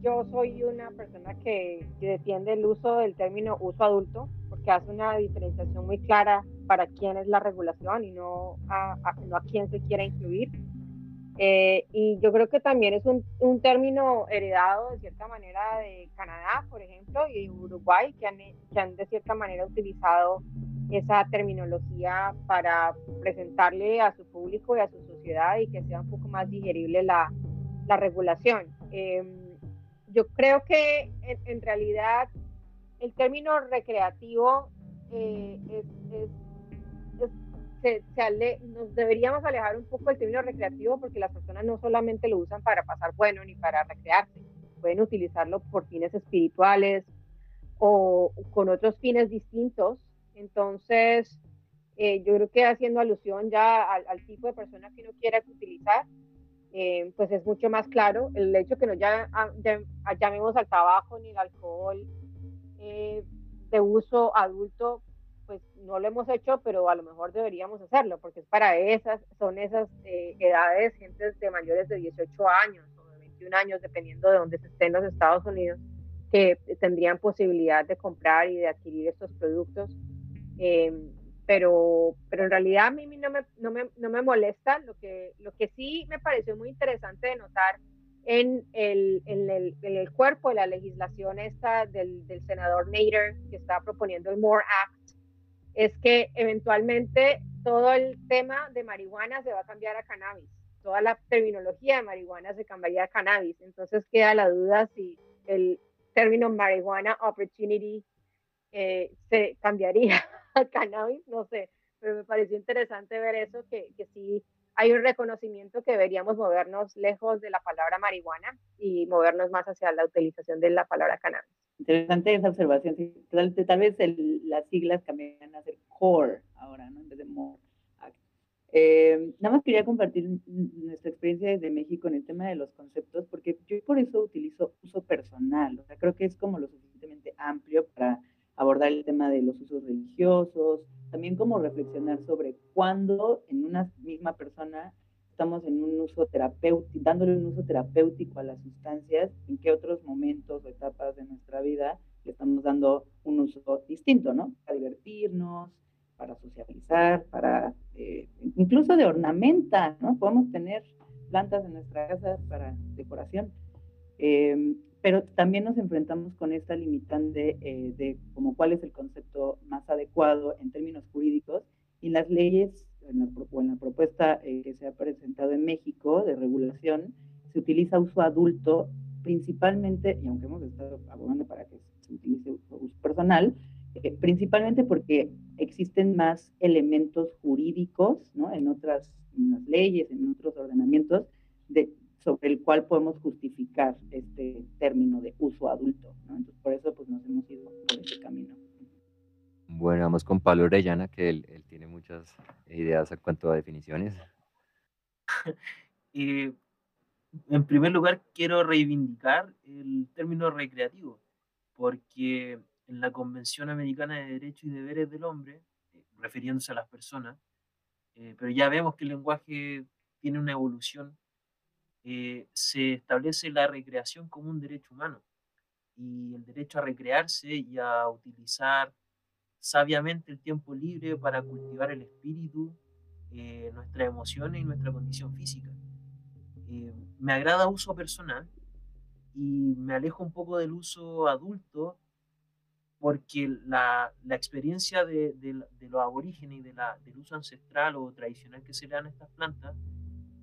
Speaker 4: yo soy una persona que, defiende el uso del término uso adulto, porque hace una diferenciación muy clara para quién es la regulación y no a quién se quiera incluir. Eh, y yo creo que también es un, un, término heredado de cierta manera de Canadá, por ejemplo, y de Uruguay, que han, que han de cierta manera utilizado esa terminología para presentarle a su público y a su sociedad y que sea un poco más digerible la, la regulación. Em, yo creo que en, realidad el término recreativo eh, es, se, se nos deberíamos alejar un poco del término recreativo porque las personas no solamente lo usan para pasar bueno ni para recrearse, pueden utilizarlo por fines espirituales o con otros fines distintos. Entonces, eh, yo creo que haciendo alusión ya al, tipo de persona que uno quiera utilizar, eh, pues es mucho más claro el hecho que no ya, llamemos al tabaco ni al alcohol eh, de uso adulto, pues no lo hemos hecho, pero a lo mejor deberíamos hacerlo, porque es para esas, son esas edades, gente de mayores de 18 años o de 21 años, dependiendo de dónde estén los Estados Unidos, que tendrían posibilidad de comprar y de adquirir estos productos Em, pero, pero en realidad a mí no me, no me, no me molesta. Lo que, lo que sí me pareció muy interesante de notar en el, en el, en el cuerpo de la legislación esta del, del senador Nader, que está proponiendo el MORE Act, es que eventualmente todo el tema de marihuana se va a cambiar a cannabis. Toda la terminología de marihuana se cambiaría a cannabis. Entonces queda la duda si el término marihuana opportunity eh, se cambiaría [laughs] cannabis, no sé, pero me pareció interesante ver eso, que, que sí hay un reconocimiento que deberíamos movernos lejos de la palabra marihuana y movernos más hacia la utilización de la palabra cannabis.
Speaker 5: Interesante esa observación. Tal, vez las siglas cambian a ser core ahora, ¿no? En vez de more. Eh, nada más quería compartir nuestra experiencia desde México en el tema de los conceptos, porque yo por eso utilizo uso personal. O sea, creo que es como lo suficientemente amplio para abordar el tema de los usos religiosos, también como reflexionar sobre cuándo en una misma persona estamos en un uso terapéutico, dándole un uso terapéutico a las sustancias, en qué otros momentos o etapas de nuestra vida le estamos dando un uso distinto, ¿no? Para divertirnos, para socializar, para eh, incluso de ornamenta, ¿no? Podemos tener plantas en nuestra casa para decoración. Em, pero también nos enfrentamos con esta limitante eh, de como cuál es el concepto más adecuado en términos jurídicos y las leyes en la, o en la propuesta eh, que se ha presentado en México de regulación, se utiliza uso adulto principalmente, y aunque hemos estado abogando para que se utilice uso personal, eh, principalmente porque existen más elementos jurídicos ¿no? en otras en las leyes, en otros ordenamientos, de, sobre el cual podemos justificar este término de uso adulto. ¿no? Entonces, por eso pues, nos hemos ido por ese camino.
Speaker 1: Bueno, vamos con Pablo Orellana, que él, él tiene muchas ideas en cuanto a definiciones. [laughs]
Speaker 2: y en primer lugar, quiero reivindicar el término recreativo, porque en la Convención Americana de Derechos y Deberes del Hombre, eh, refiriéndose a las personas, eh, pero ya vemos que el lenguaje tiene una evolución, eh, se establece la recreación como un derecho humano y el derecho a recrearse y a utilizar sabiamente el tiempo libre para cultivar el espíritu, eh, nuestras emociones y nuestra condición física. Eh, me agrada uso personal y me alejo un poco del uso adulto porque la, experiencia de, de, de, los aborígenes y del uso ancestral o tradicional que se le dan a estas plantas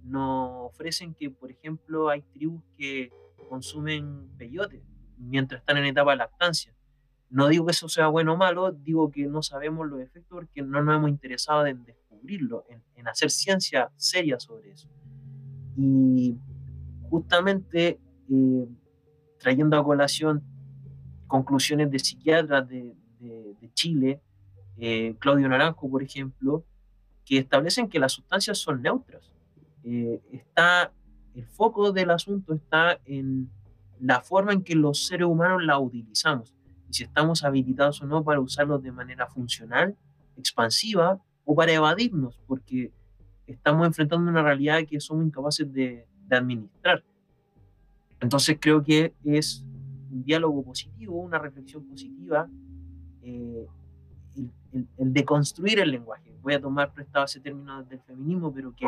Speaker 2: nos ofrecen que, por ejemplo, hay tribus que consumen peyote mientras están en etapa de lactancia no digo que eso sea bueno o malo, digo que no sabemos los efectos porque no nos hemos interesado en descubrirlo, en, hacer ciencia seria sobre eso. Y justamente eh, trayendo a colación conclusiones de psiquiatras de, Chile, eh, Claudio Naranjo, por ejemplo, que establecen que las sustancias son neutras. Eh, está, el foco del asunto está en la forma en que los seres humanos la utilizamos y si estamos habilitados o no para usarlos de manera funcional, expansiva o para evadirnos, porque estamos enfrentando una realidad que somos incapaces de, administrar. Entonces creo que es un diálogo positivo, una reflexión positiva, eh, el, el, de construir el lenguaje. Voy a tomar prestado ese término del feminismo, pero que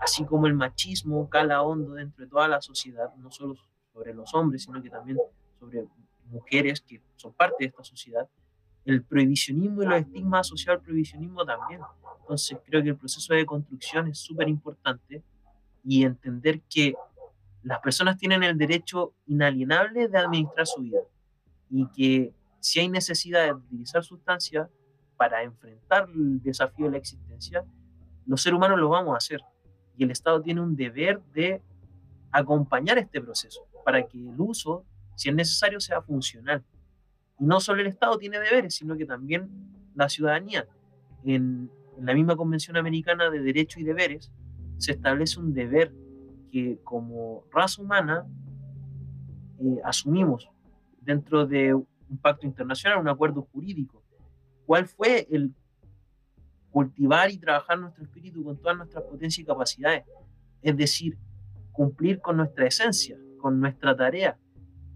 Speaker 2: así como el machismo cala hondo dentro de toda la sociedad, no solo sobre los hombres, sino que también sobre mujeres que son parte de esta sociedad, el prohibicionismo y los estigmas asociados al prohibicionismo también. Entonces creo que el proceso de construcción es súper importante y entender que las personas tienen el derecho inalienable de administrar su vida y que si hay necesidad de utilizar sustancias para enfrentar el desafío de la existencia, los seres humanos lo vamos a hacer. Y el Estado tiene un deber de acompañar este proceso para que el uso si es necesario, sea funcional. Y no solo el Estado tiene deberes, sino que también la ciudadanía. En, la misma Convención Americana de Derechos y Deberes se establece un deber que como raza humana eh, asumimos dentro de un pacto internacional, un acuerdo jurídico. ¿Cuál fue el cultivar y trabajar nuestro espíritu con todas nuestras potencias y capacidades? Es decir, cumplir con nuestra esencia, con nuestra tarea,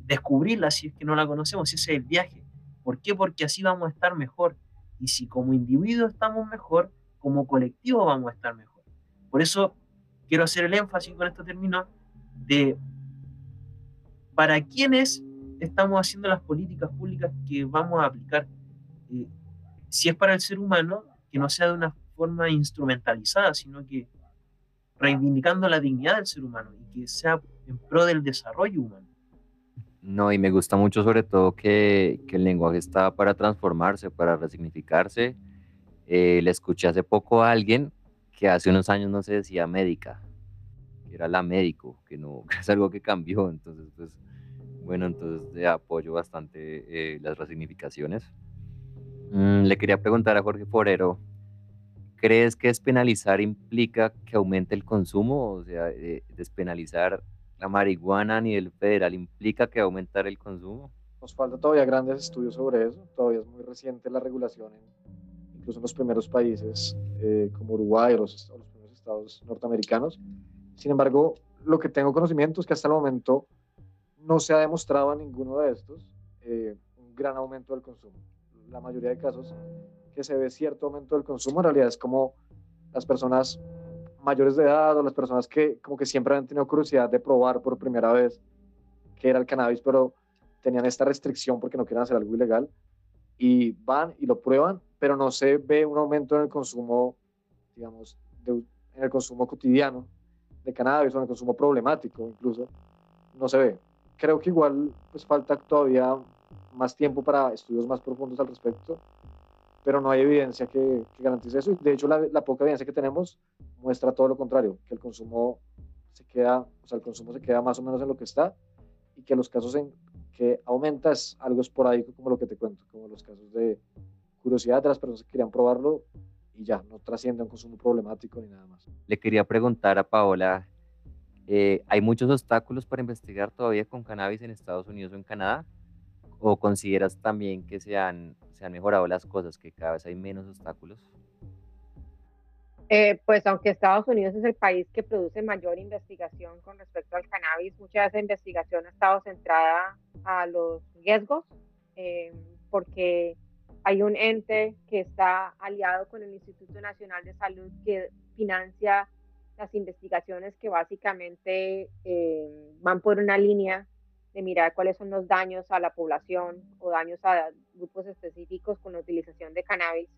Speaker 2: descubrirla si es que no la conocemos, ese es el viaje. ¿Por qué? Porque así vamos a estar mejor. Y si como individuo estamos mejor, como colectivo vamos a estar mejor. Por eso quiero hacer el énfasis con este término de para quiénes estamos haciendo las políticas públicas que vamos a aplicar. Eh, si es para el ser humano, que no sea de una forma instrumentalizada, sino que reivindicando la dignidad del ser humano y que sea en pro del desarrollo humano.
Speaker 1: No, y me gusta mucho sobre todo que, que el lenguaje está para transformarse, para resignificarse. Eh, le escuché hace poco a alguien que hace unos años no se decía médica, que era la médico, que no [laughs] que es algo que cambió. Entonces, pues, bueno, entonces apoyo bastante eh, las resignificaciones. Mm, le quería preguntar a Jorge Forero ¿crees que despenalizar implica que aumente el consumo? O sea, eh, despenalizar la marihuana a nivel federal implica que aumentar el consumo.
Speaker 3: Nos falta todavía grandes estudios sobre eso, todavía es muy reciente la regulación, incluso en los primeros países eh, como Uruguay o los, primeros estados norteamericanos. Sin embargo, lo que tengo conocimiento es que hasta el momento no se ha demostrado en ninguno de estos eh, un gran aumento del consumo. La mayoría de casos que se ve cierto aumento del consumo en realidad es como las personas mayores de edad o las personas que como que siempre han tenido curiosidad de probar por primera vez qué era el cannabis, pero tenían esta restricción porque no quieren hacer algo ilegal y van y lo prueban, pero no se ve un aumento en el consumo, digamos, en el consumo cotidiano de cannabis o en el consumo problemático incluso, no se ve. Creo que igual pues falta todavía más tiempo para estudios más profundos al respecto, pero no hay evidencia que, garantice eso. De hecho, la, la, poca evidencia que tenemos muestra todo lo contrario, que el consumo se queda, o sea, el consumo se queda más o menos en lo que está y que los casos en que aumenta es algo esporádico como lo que te cuento, como los casos de curiosidad de las personas que querían probarlo y ya, no trasciende un consumo problemático ni nada más.
Speaker 1: Le quería preguntar a Paola eh, ¿Hay muchos obstáculos para investigar todavía con cannabis en Estados Unidos o en Canadá? ¿O consideras también que se han, se han mejorado las cosas, que cada vez hay menos obstáculos?
Speaker 4: Eh, pues aunque Estados Unidos es el país que produce mayor investigación con respecto al cannabis, mucha de esa investigación ha estado centrada a los riesgos, eh, porque hay un ente que está aliado con el Instituto Nacional de Salud que financia las investigaciones que básicamente eh, van por una línea de mirar cuáles son los daños a la población o daños a grupos específicos con la utilización de cannabis.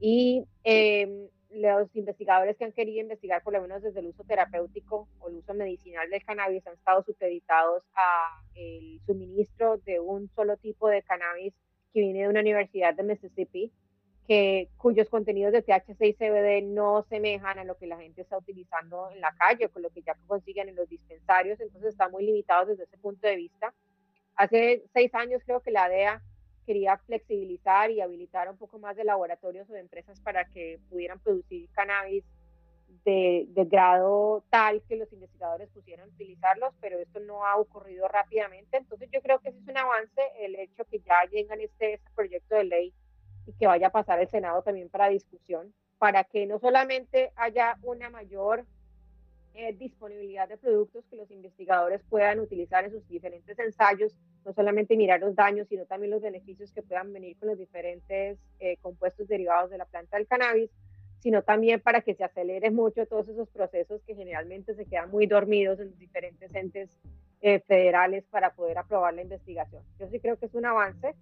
Speaker 4: Y em, los investigadores que han querido investigar, por lo menos desde el uso terapéutico o el uso medicinal del cannabis, han estado supeditados a el suministro de un solo tipo de cannabis que viene de una universidad de Mississippi, que, cuyos contenidos de THC y CBD no semejan a lo que la gente está utilizando en la calle, con lo que ya consiguen en los dispensarios, entonces están muy limitados desde ese punto de vista. Hace seis años creo que la DEA quería flexibilizar y habilitar un poco más de laboratorios o de empresas para que pudieran producir cannabis de, de, grado tal que los investigadores pusieran utilizarlos, pero esto no ha ocurrido rápidamente. Entonces yo creo que ese es un avance, el hecho que ya llegan este, este proyecto de ley y que vaya a pasar el Senado también para discusión, para que no solamente haya una mayor eh, disponibilidad de productos que los investigadores puedan utilizar en sus diferentes ensayos, no solamente mirar los daños, sino también los beneficios que puedan venir con los diferentes eh, compuestos derivados de la planta del cannabis, sino también para que se acelere mucho todos esos procesos que generalmente se quedan muy dormidos en los diferentes entes eh, federales para poder aprobar la investigación. Yo sí creo que es un avance,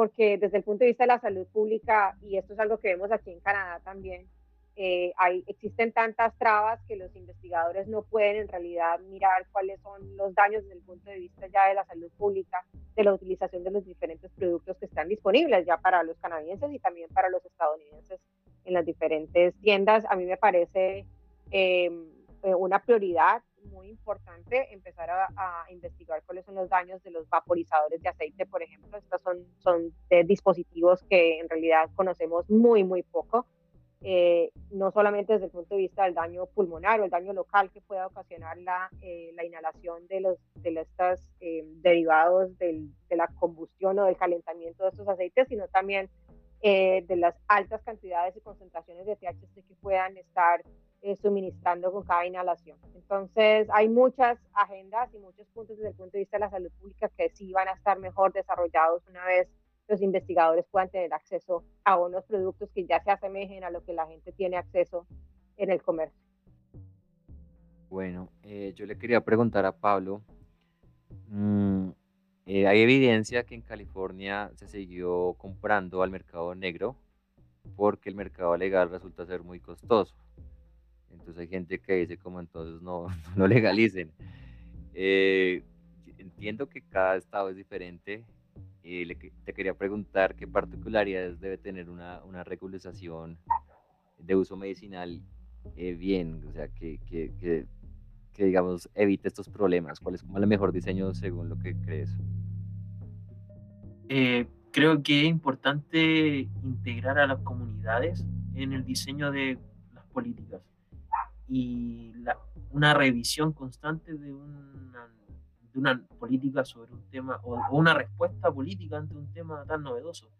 Speaker 4: porque desde el punto de vista de la salud pública, y esto es algo que vemos aquí en Canadá también, eh, hay, existen tantas trabas que los investigadores no pueden en realidad mirar cuáles son los daños desde el punto de vista ya de la salud pública, de la utilización de los diferentes productos que están disponibles ya para los canadienses y también para los estadounidenses en las diferentes tiendas. A mí me parece em, eh, una prioridad muy importante empezar a, investigar cuáles son los daños de los vaporizadores de aceite, por ejemplo. Estos son, son dispositivos que en realidad conocemos muy, muy poco. Eh, no solamente desde el punto de vista del daño pulmonar o el daño local que pueda ocasionar la, eh, la inhalación de, los, de estos eh, derivados del, de la combustión o del calentamiento de estos aceites, sino también de las altas cantidades y concentraciones de THC que puedan estar eh, suministrando con cada inhalación. Entonces, hay muchas agendas y muchos puntos desde el punto de vista de la salud pública que sí van a estar mejor desarrollados una vez los investigadores puedan tener acceso a unos productos que ya se asemejen a lo que la gente tiene acceso en el comercio.
Speaker 1: Bueno, eh, yo le quería preguntar a Pablo, mm, eh, hay evidencia que en California se siguió comprando al mercado negro porque el mercado legal resulta ser muy costoso. Entonces hay gente que dice como entonces no, [laughs] no legalicen. Eh, entiendo que cada estado es diferente. le, te quería preguntar qué particularidades debe tener una, una regularización de uso medicinal eh, bien, o sea, que, que, que, que, digamos evite estos problemas. ¿Cuál es como el mejor diseño según lo que crees?
Speaker 2: Eh, creo que es importante integrar a las comunidades en el diseño de las políticas y una revisión constante de una, de una política sobre un tema o, una respuesta política ante un tema tan novedoso.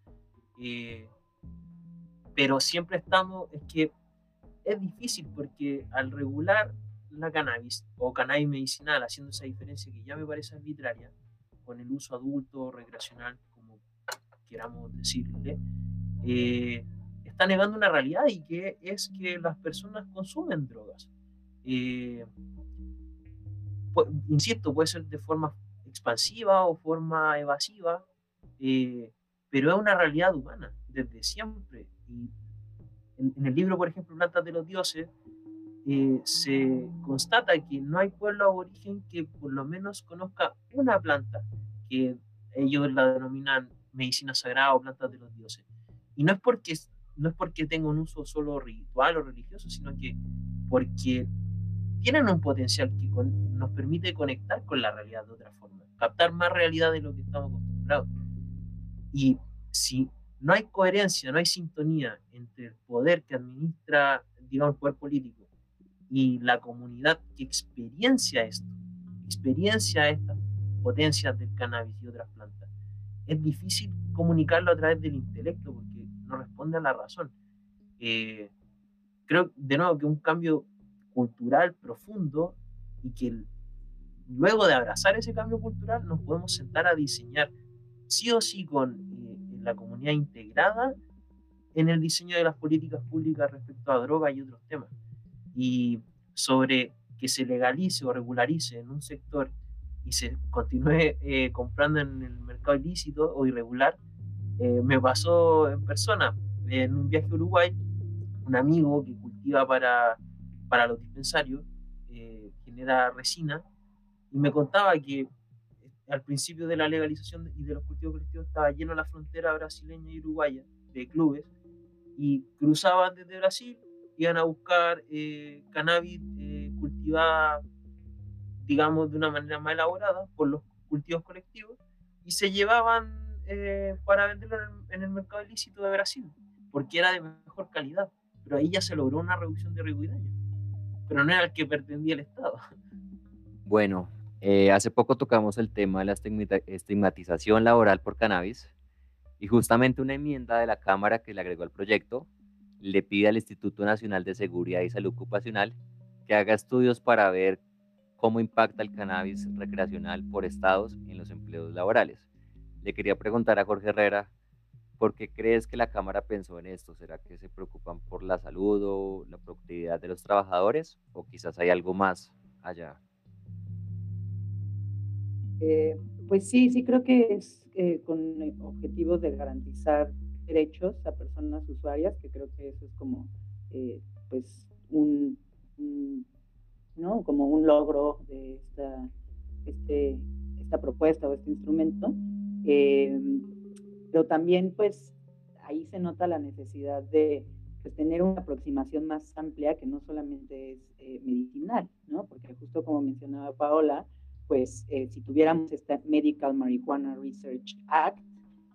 Speaker 2: Eh, pero siempre estamos, es que es difícil porque al regular la cannabis o cannabis medicinal, haciendo esa diferencia que ya me parece arbitraria, con el uso adulto, recreacional, como queramos decirle, eh, está negando una realidad y que es que las personas consumen drogas. Eh, insisto, puede ser de forma expansiva o forma evasiva, eh, pero es una realidad humana desde siempre. Y en, el libro, por ejemplo, Plantas de los Dioses, eh, se constata que no hay pueblo aborigen que por lo menos conozca una planta, que ellos la denominan medicina sagrada o plantas de los dioses. Y no es porque no es porque tenga un uso solo ritual o religioso, sino que porque tienen un potencial que nos permite conectar con la realidad de otra forma, captar más realidad de lo que estamos acostumbrados. Y si no hay coherencia, no hay sintonía entre el poder que administra, digamos, el poder político y la comunidad que experiencia esto, experiencia estas potencias del cannabis y otras plantas, es difícil comunicarlo a través del intelecto porque no responde a la razón. Eh, creo, de nuevo, que un cambio cultural profundo y que luego de abrazar ese cambio cultural nos podemos sentar a diseñar sí o sí con eh, la comunidad integrada en el diseño de las políticas públicas respecto a drogas y otros temas. Y sobre que se legalice o regularice en un sector y se continúe eh, comprando en el mercado ilícito o irregular, eh, me pasó en persona, en un viaje a Uruguay, un amigo que cultiva para, para los dispensarios, eh, genera resina, y me contaba que al principio de la legalización y de los cultivos colectivos estaba lleno la frontera brasileña y uruguaya de clubes, y cruzaban desde Brasil, iban a buscar cannabis cultivada, digamos, de una manera más elaborada por los cultivos colectivos, y se llevaban eh, para venderlo en el, mercado ilícito de Brasil, porque era de mejor calidad. Pero ahí ya se logró una reducción de daño. Pero no era el que pretendía el Estado.
Speaker 1: Bueno, eh, hace poco tocamos el tema de la estigmatización laboral por cannabis y justamente una enmienda de la Cámara que le agregó al proyecto le pide al Instituto Nacional de Seguridad y Salud Ocupacional que haga estudios para ver cómo impacta el cannabis recreacional por estados en los empleos laborales. Le quería preguntar a Jorge Herrera, ¿por qué crees que la Cámara pensó en esto? ¿Será que se preocupan por la salud o la productividad de los trabajadores? ¿O quizás hay algo más allá?
Speaker 5: Eh, pues sí, sí creo que es eh, con objetivos de garantizar derechos a personas usuarias, que creo que eso es como eh, pues un, ¿no? como un logro de esta, este, esta propuesta o este instrumento. Eh, pero también, pues, ahí se nota la necesidad de pues, tener una aproximación más amplia que no solamente es eh, medicinal, ¿no? Porque justo como mencionaba Paola, pues, eh, si tuviéramos esta Medical Marijuana Research Act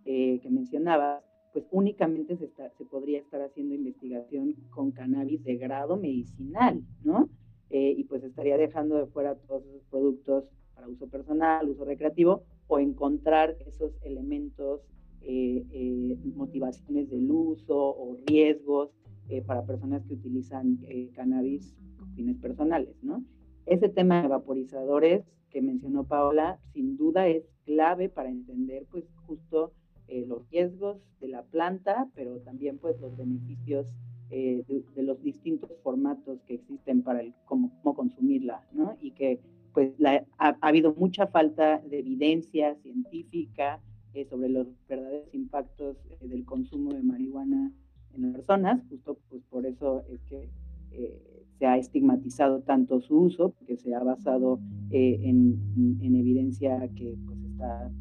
Speaker 5: que mencionabas, pues únicamente se, se podría estar haciendo investigación con cannabis de grado medicinal, ¿no? y pues estaría dejando de fuera todos esos productos para uso personal, uso recreativo, o encontrar esos elementos, eh, eh, motivaciones del uso o riesgos eh, para personas que utilizan cannabis con fines personales, ¿no? Ese tema de vaporizadores que mencionó Paola, sin duda es clave para entender, pues, justo los riesgos de la planta, pero también, pues, los beneficios de, los distintos formatos que existen para el, cómo, cómo consumirla, ¿no? Y que pues ha, habido mucha falta de evidencia científica eh, sobre los verdaderos impactos eh, del consumo de marihuana en las personas, justo pues por eso es que eh, se ha estigmatizado tanto su uso, porque se ha basado en, en, evidencia que pues está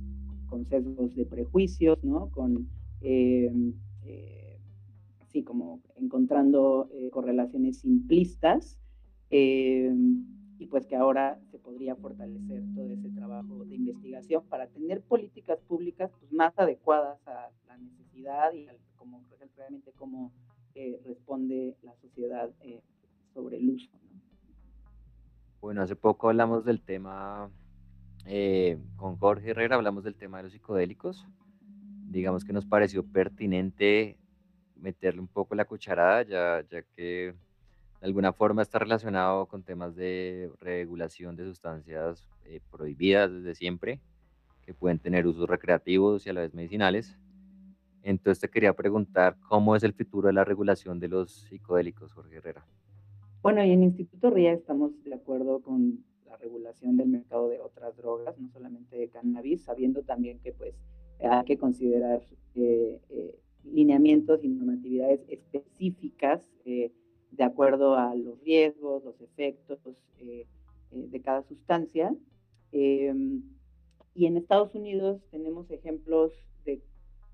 Speaker 5: con sesgos de prejuicios, ¿no? Con, sí, como encontrando correlaciones simplistas y pues que ahora se podría fortalecer todo ese trabajo de investigación para tener políticas públicas pues, más adecuadas a la necesidad y como realmente cómo responde la sociedad sobre el uso.
Speaker 1: Bueno, hace poco hablamos del tema, con Jorge Herrera hablamos del tema de los psicodélicos. Digamos que nos pareció pertinente meterle un poco la cucharada, ya, ya que de alguna forma está relacionado con temas de regulación de sustancias eh, prohibidas desde siempre, que pueden tener usos recreativos y a la vez medicinales. Entonces te quería preguntar, ¿cómo es el futuro de la regulación de los psicodélicos, Jorge Herrera?
Speaker 5: Bueno, y en Instituto RIA estamos de acuerdo con la regulación del mercado de otras drogas, no solamente de cannabis, sabiendo también que pues hay que considerar eh, eh, lineamientos y normatividades específicas eh, de acuerdo a los riesgos, los efectos eh, eh, de cada sustancia. Em, y en Estados Unidos tenemos ejemplos de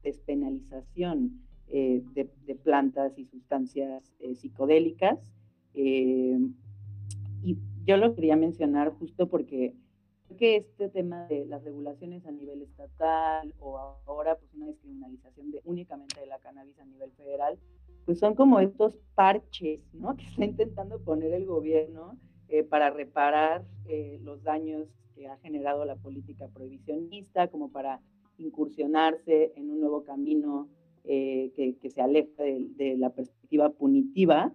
Speaker 5: despenalización de, de, plantas y sustancias psicodélicas. Em, y yo lo quería mencionar justo porque que este tema de las regulaciones a nivel estatal o ahora pues una descriminalización de únicamente de la cannabis a nivel federal, pues son como estos parches, ¿no? [laughs] Que está intentando poner el gobierno eh, para reparar eh, los daños que ha generado la política prohibicionista, como para incursionarse en un nuevo camino eh, que, se aleja de, la perspectiva punitiva,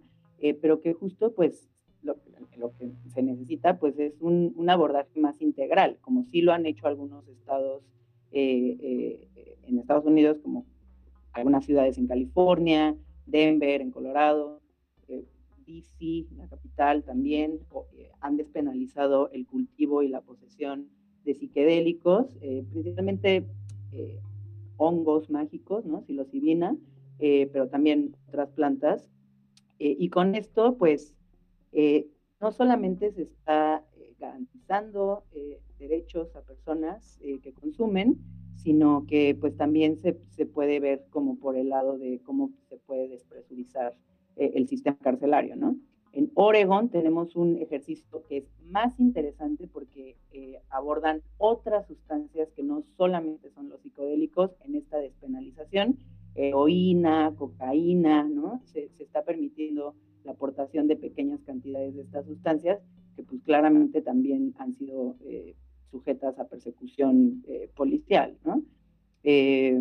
Speaker 5: pero que justo pues lo, lo, que se necesita pues es un, un, abordaje más integral, como sí lo han hecho algunos estados en Estados Unidos, como algunas ciudades en California, Denver, en Colorado, eh, DC, la capital también, eh, han despenalizado el cultivo y la posesión de psiquedélicos, eh, principalmente hongos mágicos, ¿no? psilocibina, pero también otras plantas. y con esto, pues, no solamente se está garantizando derechos a personas que consumen, sino que pues también se, se, puede ver como por el lado de cómo se puede despresurizar el sistema carcelario, ¿no? En Oregon tenemos un ejercicio que es más interesante porque abordan otras sustancias que no solamente son los psicodélicos en esta despenalización, heroína, cocaína, ¿no? Se, se está permitiendo la aportación de pequeñas cantidades de estas sustancias, que pues claramente también han sido eh, sujetas a persecución eh, policial, ¿no? Eh,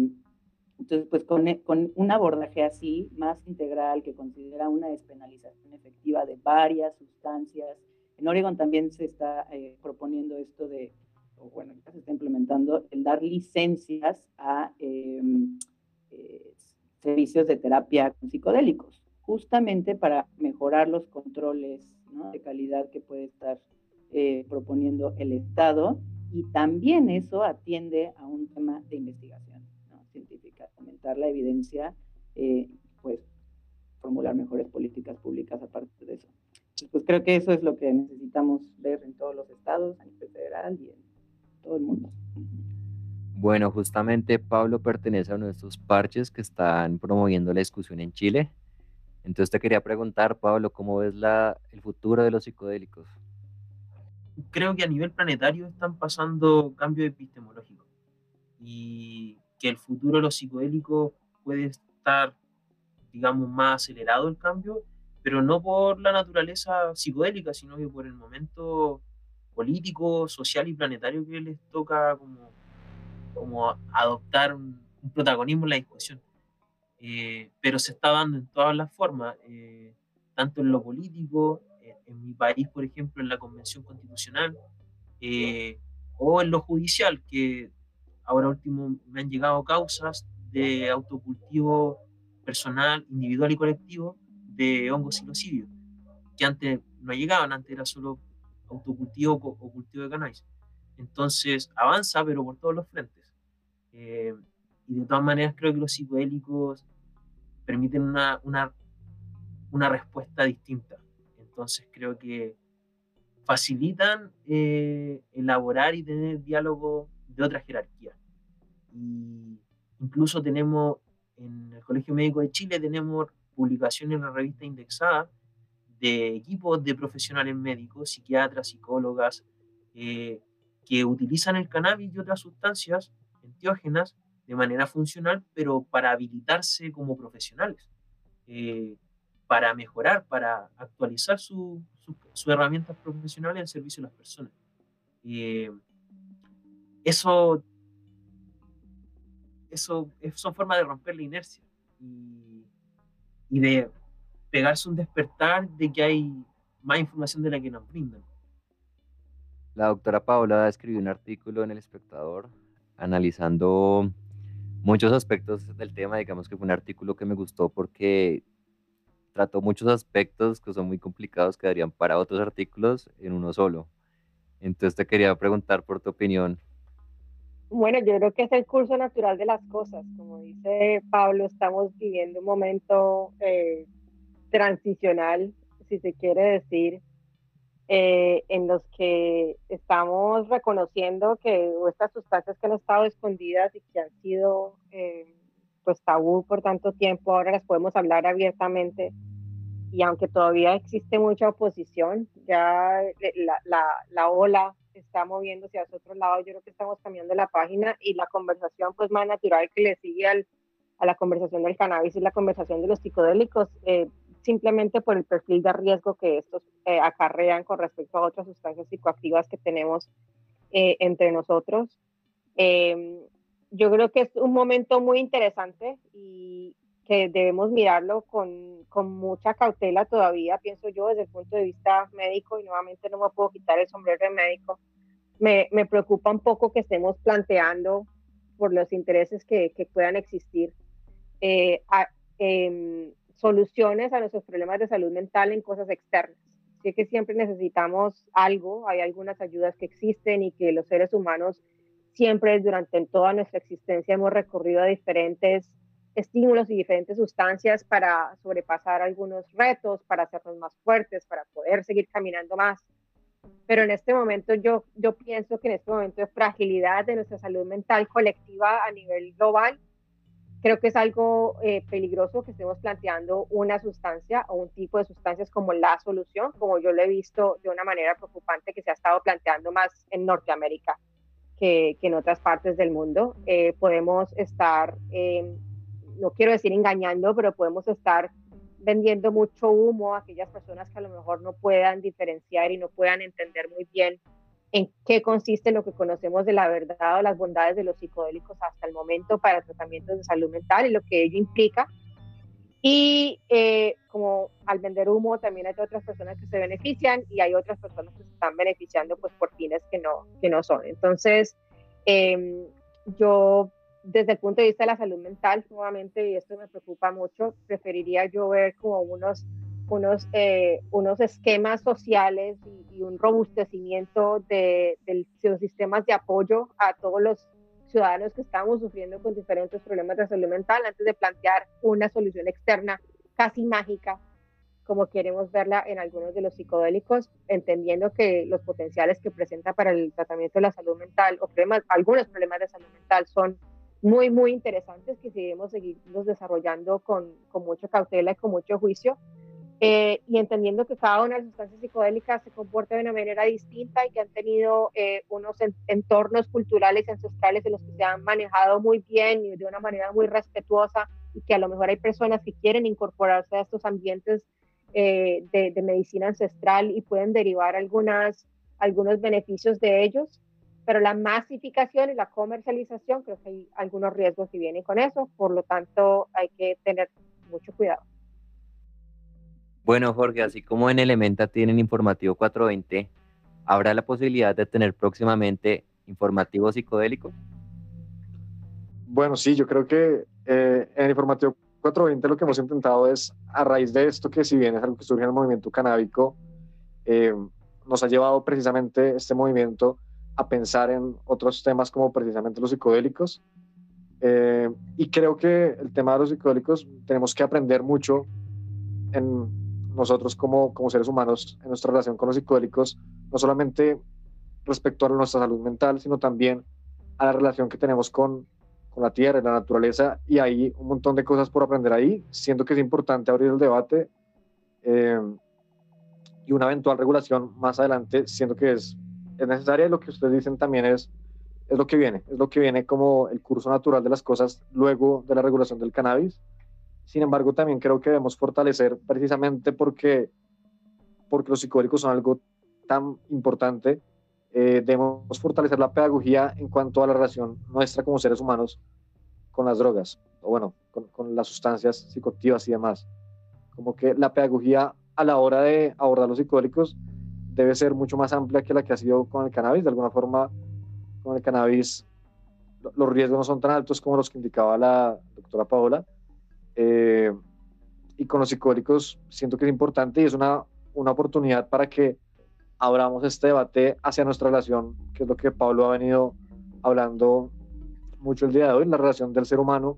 Speaker 5: entonces, pues con, con, un abordaje así, más integral, que considera una despenalización efectiva de varias sustancias, en Oregon también se está proponiendo esto de, o bueno, ya se está implementando, el dar licencias a em, servicios de terapia con psicodélicos justamente para mejorar los controles de calidad que puede estar eh, proponiendo el Estado y también eso atiende a un tema de investigación científica, aumentar la evidencia, eh, pues formular mejores políticas públicas aparte de eso. pues creo que eso es lo que necesitamos ver en todos los estados, a nivel federal y en todo el mundo.
Speaker 1: Bueno, justamente Pablo pertenece a uno de estos parches que están promoviendo la discusión en Chile entonces te quería preguntar, Pablo, ¿cómo ves la, el futuro de los psicodélicos?
Speaker 2: Creo que a nivel planetario están pasando cambios epistemológicos y que el futuro de los psicodélicos puede estar, digamos, más acelerado el cambio, pero no por la naturaleza psicodélica, sino que por el momento político, social y planetario que les toca como, como adoptar un, un protagonismo en la discusión. Eh, pero se está dando en todas las formas, eh, tanto en lo político, en mi país, por ejemplo, en la Convención Constitucional, eh, o en lo judicial, que ahora último me han llegado causas de autocultivo personal, individual y colectivo de hongos silocidio, que antes no llegaban, antes era solo autocultivo o cultivo de cannabis. Entonces avanza, pero por todos los frentes. y de todas maneras creo que los psicodélicos permiten una, una, una respuesta distinta. Entonces creo que facilitan eh, elaborar y tener diálogo de otra jerarquía. Y incluso tenemos en el Colegio Médico de Chile tenemos publicaciones en la revista indexada de equipos de profesionales médicos, psiquiatras, psicólogas, eh, que utilizan el cannabis y otras sustancias enteógenas de manera funcional, pero para habilitarse como profesionales. eh, para mejorar, para actualizar sus su, herramientas profesionales al servicio de las personas. Eh, eso, eso son formas de romper la inercia y, y de pegarse un despertar de que hay más información de la que nos brindan.
Speaker 1: La doctora Paola escribió un artículo en El Espectador analizando muchos aspectos del tema. Digamos que fue un artículo que me gustó porque trató muchos aspectos que son muy complicados que darían para otros artículos en uno solo. Entonces te quería preguntar por tu opinión.
Speaker 4: Bueno, yo creo que es el curso natural de las cosas. Como dice Pablo, estamos viviendo un momento eh, transicional, si se quiere decir, eh, en los que estamos reconociendo que estas sustancias que han estado escondidas y que han sido eh, pues tabú por tanto tiempo, ahora las podemos hablar abiertamente. Y aunque todavía existe mucha oposición, ya la, la, la ola está moviéndose hacia otro lado, yo creo que estamos cambiando la página y la conversación pues más natural que le sigue al, a la conversación del cannabis y la conversación de los psicodélicos. Eh, simplemente por el perfil de riesgo que estos eh, acarrean con respecto a otras sustancias psicoactivas que tenemos eh, entre nosotros. Yo creo que es un momento muy interesante y que debemos mirarlo con, con, mucha cautela todavía, pienso yo, desde el punto de vista médico, y nuevamente no me puedo quitar el sombrero de médico. Me, me preocupa un poco que estemos planteando por los intereses que, que puedan existir. Eh, em, soluciones a nuestros problemas de salud mental en cosas externas. Así que siempre necesitamos algo, hay algunas ayudas que existen y que los seres humanos siempre durante toda nuestra existencia hemos recorrido diferentes estímulos y diferentes sustancias para sobrepasar algunos retos, para hacernos más fuertes, para poder seguir caminando más. Pero en este momento yo, yo pienso que en este momento de fragilidad de nuestra salud mental colectiva a nivel global, Creo que es algo eh, peligroso que estemos planteando una sustancia o un tipo de sustancias como la solución, como yo lo he visto de una manera preocupante que se ha estado planteando más en Norteamérica que, en otras partes del mundo. Eh, podemos estar, em, no quiero decir engañando, pero podemos estar vendiendo mucho humo a aquellas personas que a lo mejor no puedan diferenciar y no puedan entender muy bien en qué consiste lo que conocemos de la verdad o las bondades de los psicodélicos hasta el momento para tratamientos de salud mental y lo que ello implica. Y eh, como al vender humo también hay otras personas que se benefician y hay otras personas que se están beneficiando pues por fines que no, que no son. Entonces, em, yo desde el punto de vista de la salud mental, nuevamente, y esto me preocupa mucho, preferiría yo ver como unos unos, eh, unos esquemas sociales y, un robustecimiento de, los sistemas de apoyo a todos los ciudadanos que estamos sufriendo con diferentes problemas de salud mental antes de plantear una solución externa casi mágica como queremos verla en algunos de los psicodélicos, entendiendo que los potenciales que presenta para el tratamiento de la salud mental o problemas, algunos problemas de salud mental son muy, muy interesantes que debemos seguirlos desarrollando con, con mucha cautela y con mucho juicio, eh, y entendiendo que cada una de las sustancias psicodélicas se comporta de una manera distinta y que han tenido eh, unos entornos culturales y ancestrales en los que se han manejado muy bien y de una manera muy respetuosa y que a lo mejor hay personas que quieren incorporarse a estos ambientes eh, de, de, medicina ancestral y pueden derivar algunas, algunos beneficios de ellos, pero la masificación y la comercialización creo que hay algunos riesgos que vienen con eso, por lo tanto hay que tener mucho cuidado.
Speaker 1: Bueno, Jorge, así como en Elementa tienen informativo 420, ¿habrá la posibilidad de tener próximamente informativo psicodélico?
Speaker 3: Bueno, sí, yo creo que eh, en informativo 420 lo que hemos intentado es, a raíz de esto, que si bien es algo que surge en el movimiento canábico, eh, nos ha llevado precisamente este movimiento a pensar en otros temas como precisamente los psicodélicos. Eh, y creo que el tema de los psicodélicos tenemos que aprender mucho en nosotros como, como seres humanos en nuestra relación con los psicodélicos, no solamente respecto a nuestra salud mental, sino también a la relación que tenemos con, con la tierra y la naturaleza, y hay un montón de cosas por aprender ahí, siento que es importante abrir el debate eh, y una eventual regulación más adelante, siento que es, es necesaria. Lo que ustedes dicen también es, es lo que viene, es lo que viene como el curso natural de las cosas luego de la regulación del cannabis, Sin embargo, también creo que debemos fortalecer precisamente porque, porque los psicodélicos son algo tan importante. Eh, debemos fortalecer la pedagogía en cuanto a la relación nuestra como seres humanos con las drogas, o bueno, con, las sustancias psicoactivas y demás. Como que la pedagogía a la hora de abordar los psicodélicos debe ser mucho más amplia que la que ha sido con el cannabis. De alguna forma, con el cannabis los riesgos no son tan altos como los que indicaba la doctora Paola. Eh, y con los psicodélicos siento que es importante y es una, una oportunidad para que abramos este debate hacia nuestra relación, que es lo que Pablo ha venido hablando mucho el día de hoy, la relación del ser humano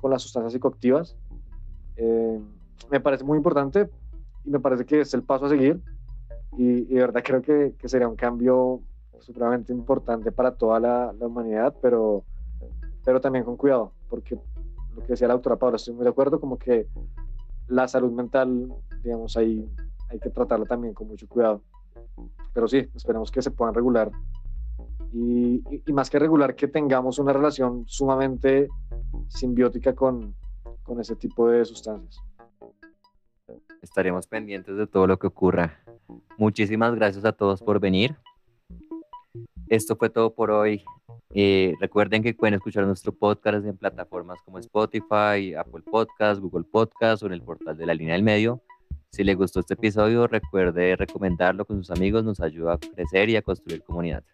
Speaker 3: con las sustancias psicoactivas. Eh, me parece muy importante y me parece que es el paso a seguir y, de verdad creo que, que, sería un cambio supremamente importante para toda la, la, humanidad, pero, pero también con cuidado, porque lo que decía la doctora Paula, estoy muy de acuerdo, como que la salud mental, digamos, ahí hay que tratarla también con mucho cuidado. Pero sí, esperemos que se puedan regular y, y, y, más que regular, que tengamos una relación sumamente simbiótica con, con ese tipo de sustancias.
Speaker 1: Estaremos pendientes de todo lo que ocurra. Muchísimas gracias a todos por venir. Esto fue todo por hoy. Eh, recuerden que pueden escuchar nuestro podcast en plataformas como Spotify, Apple Podcast, Google Podcast o en el portal de la línea del medio. Si les gustó este episodio, recuerde recomendarlo con sus amigos, nos ayuda a crecer y a construir comunidad.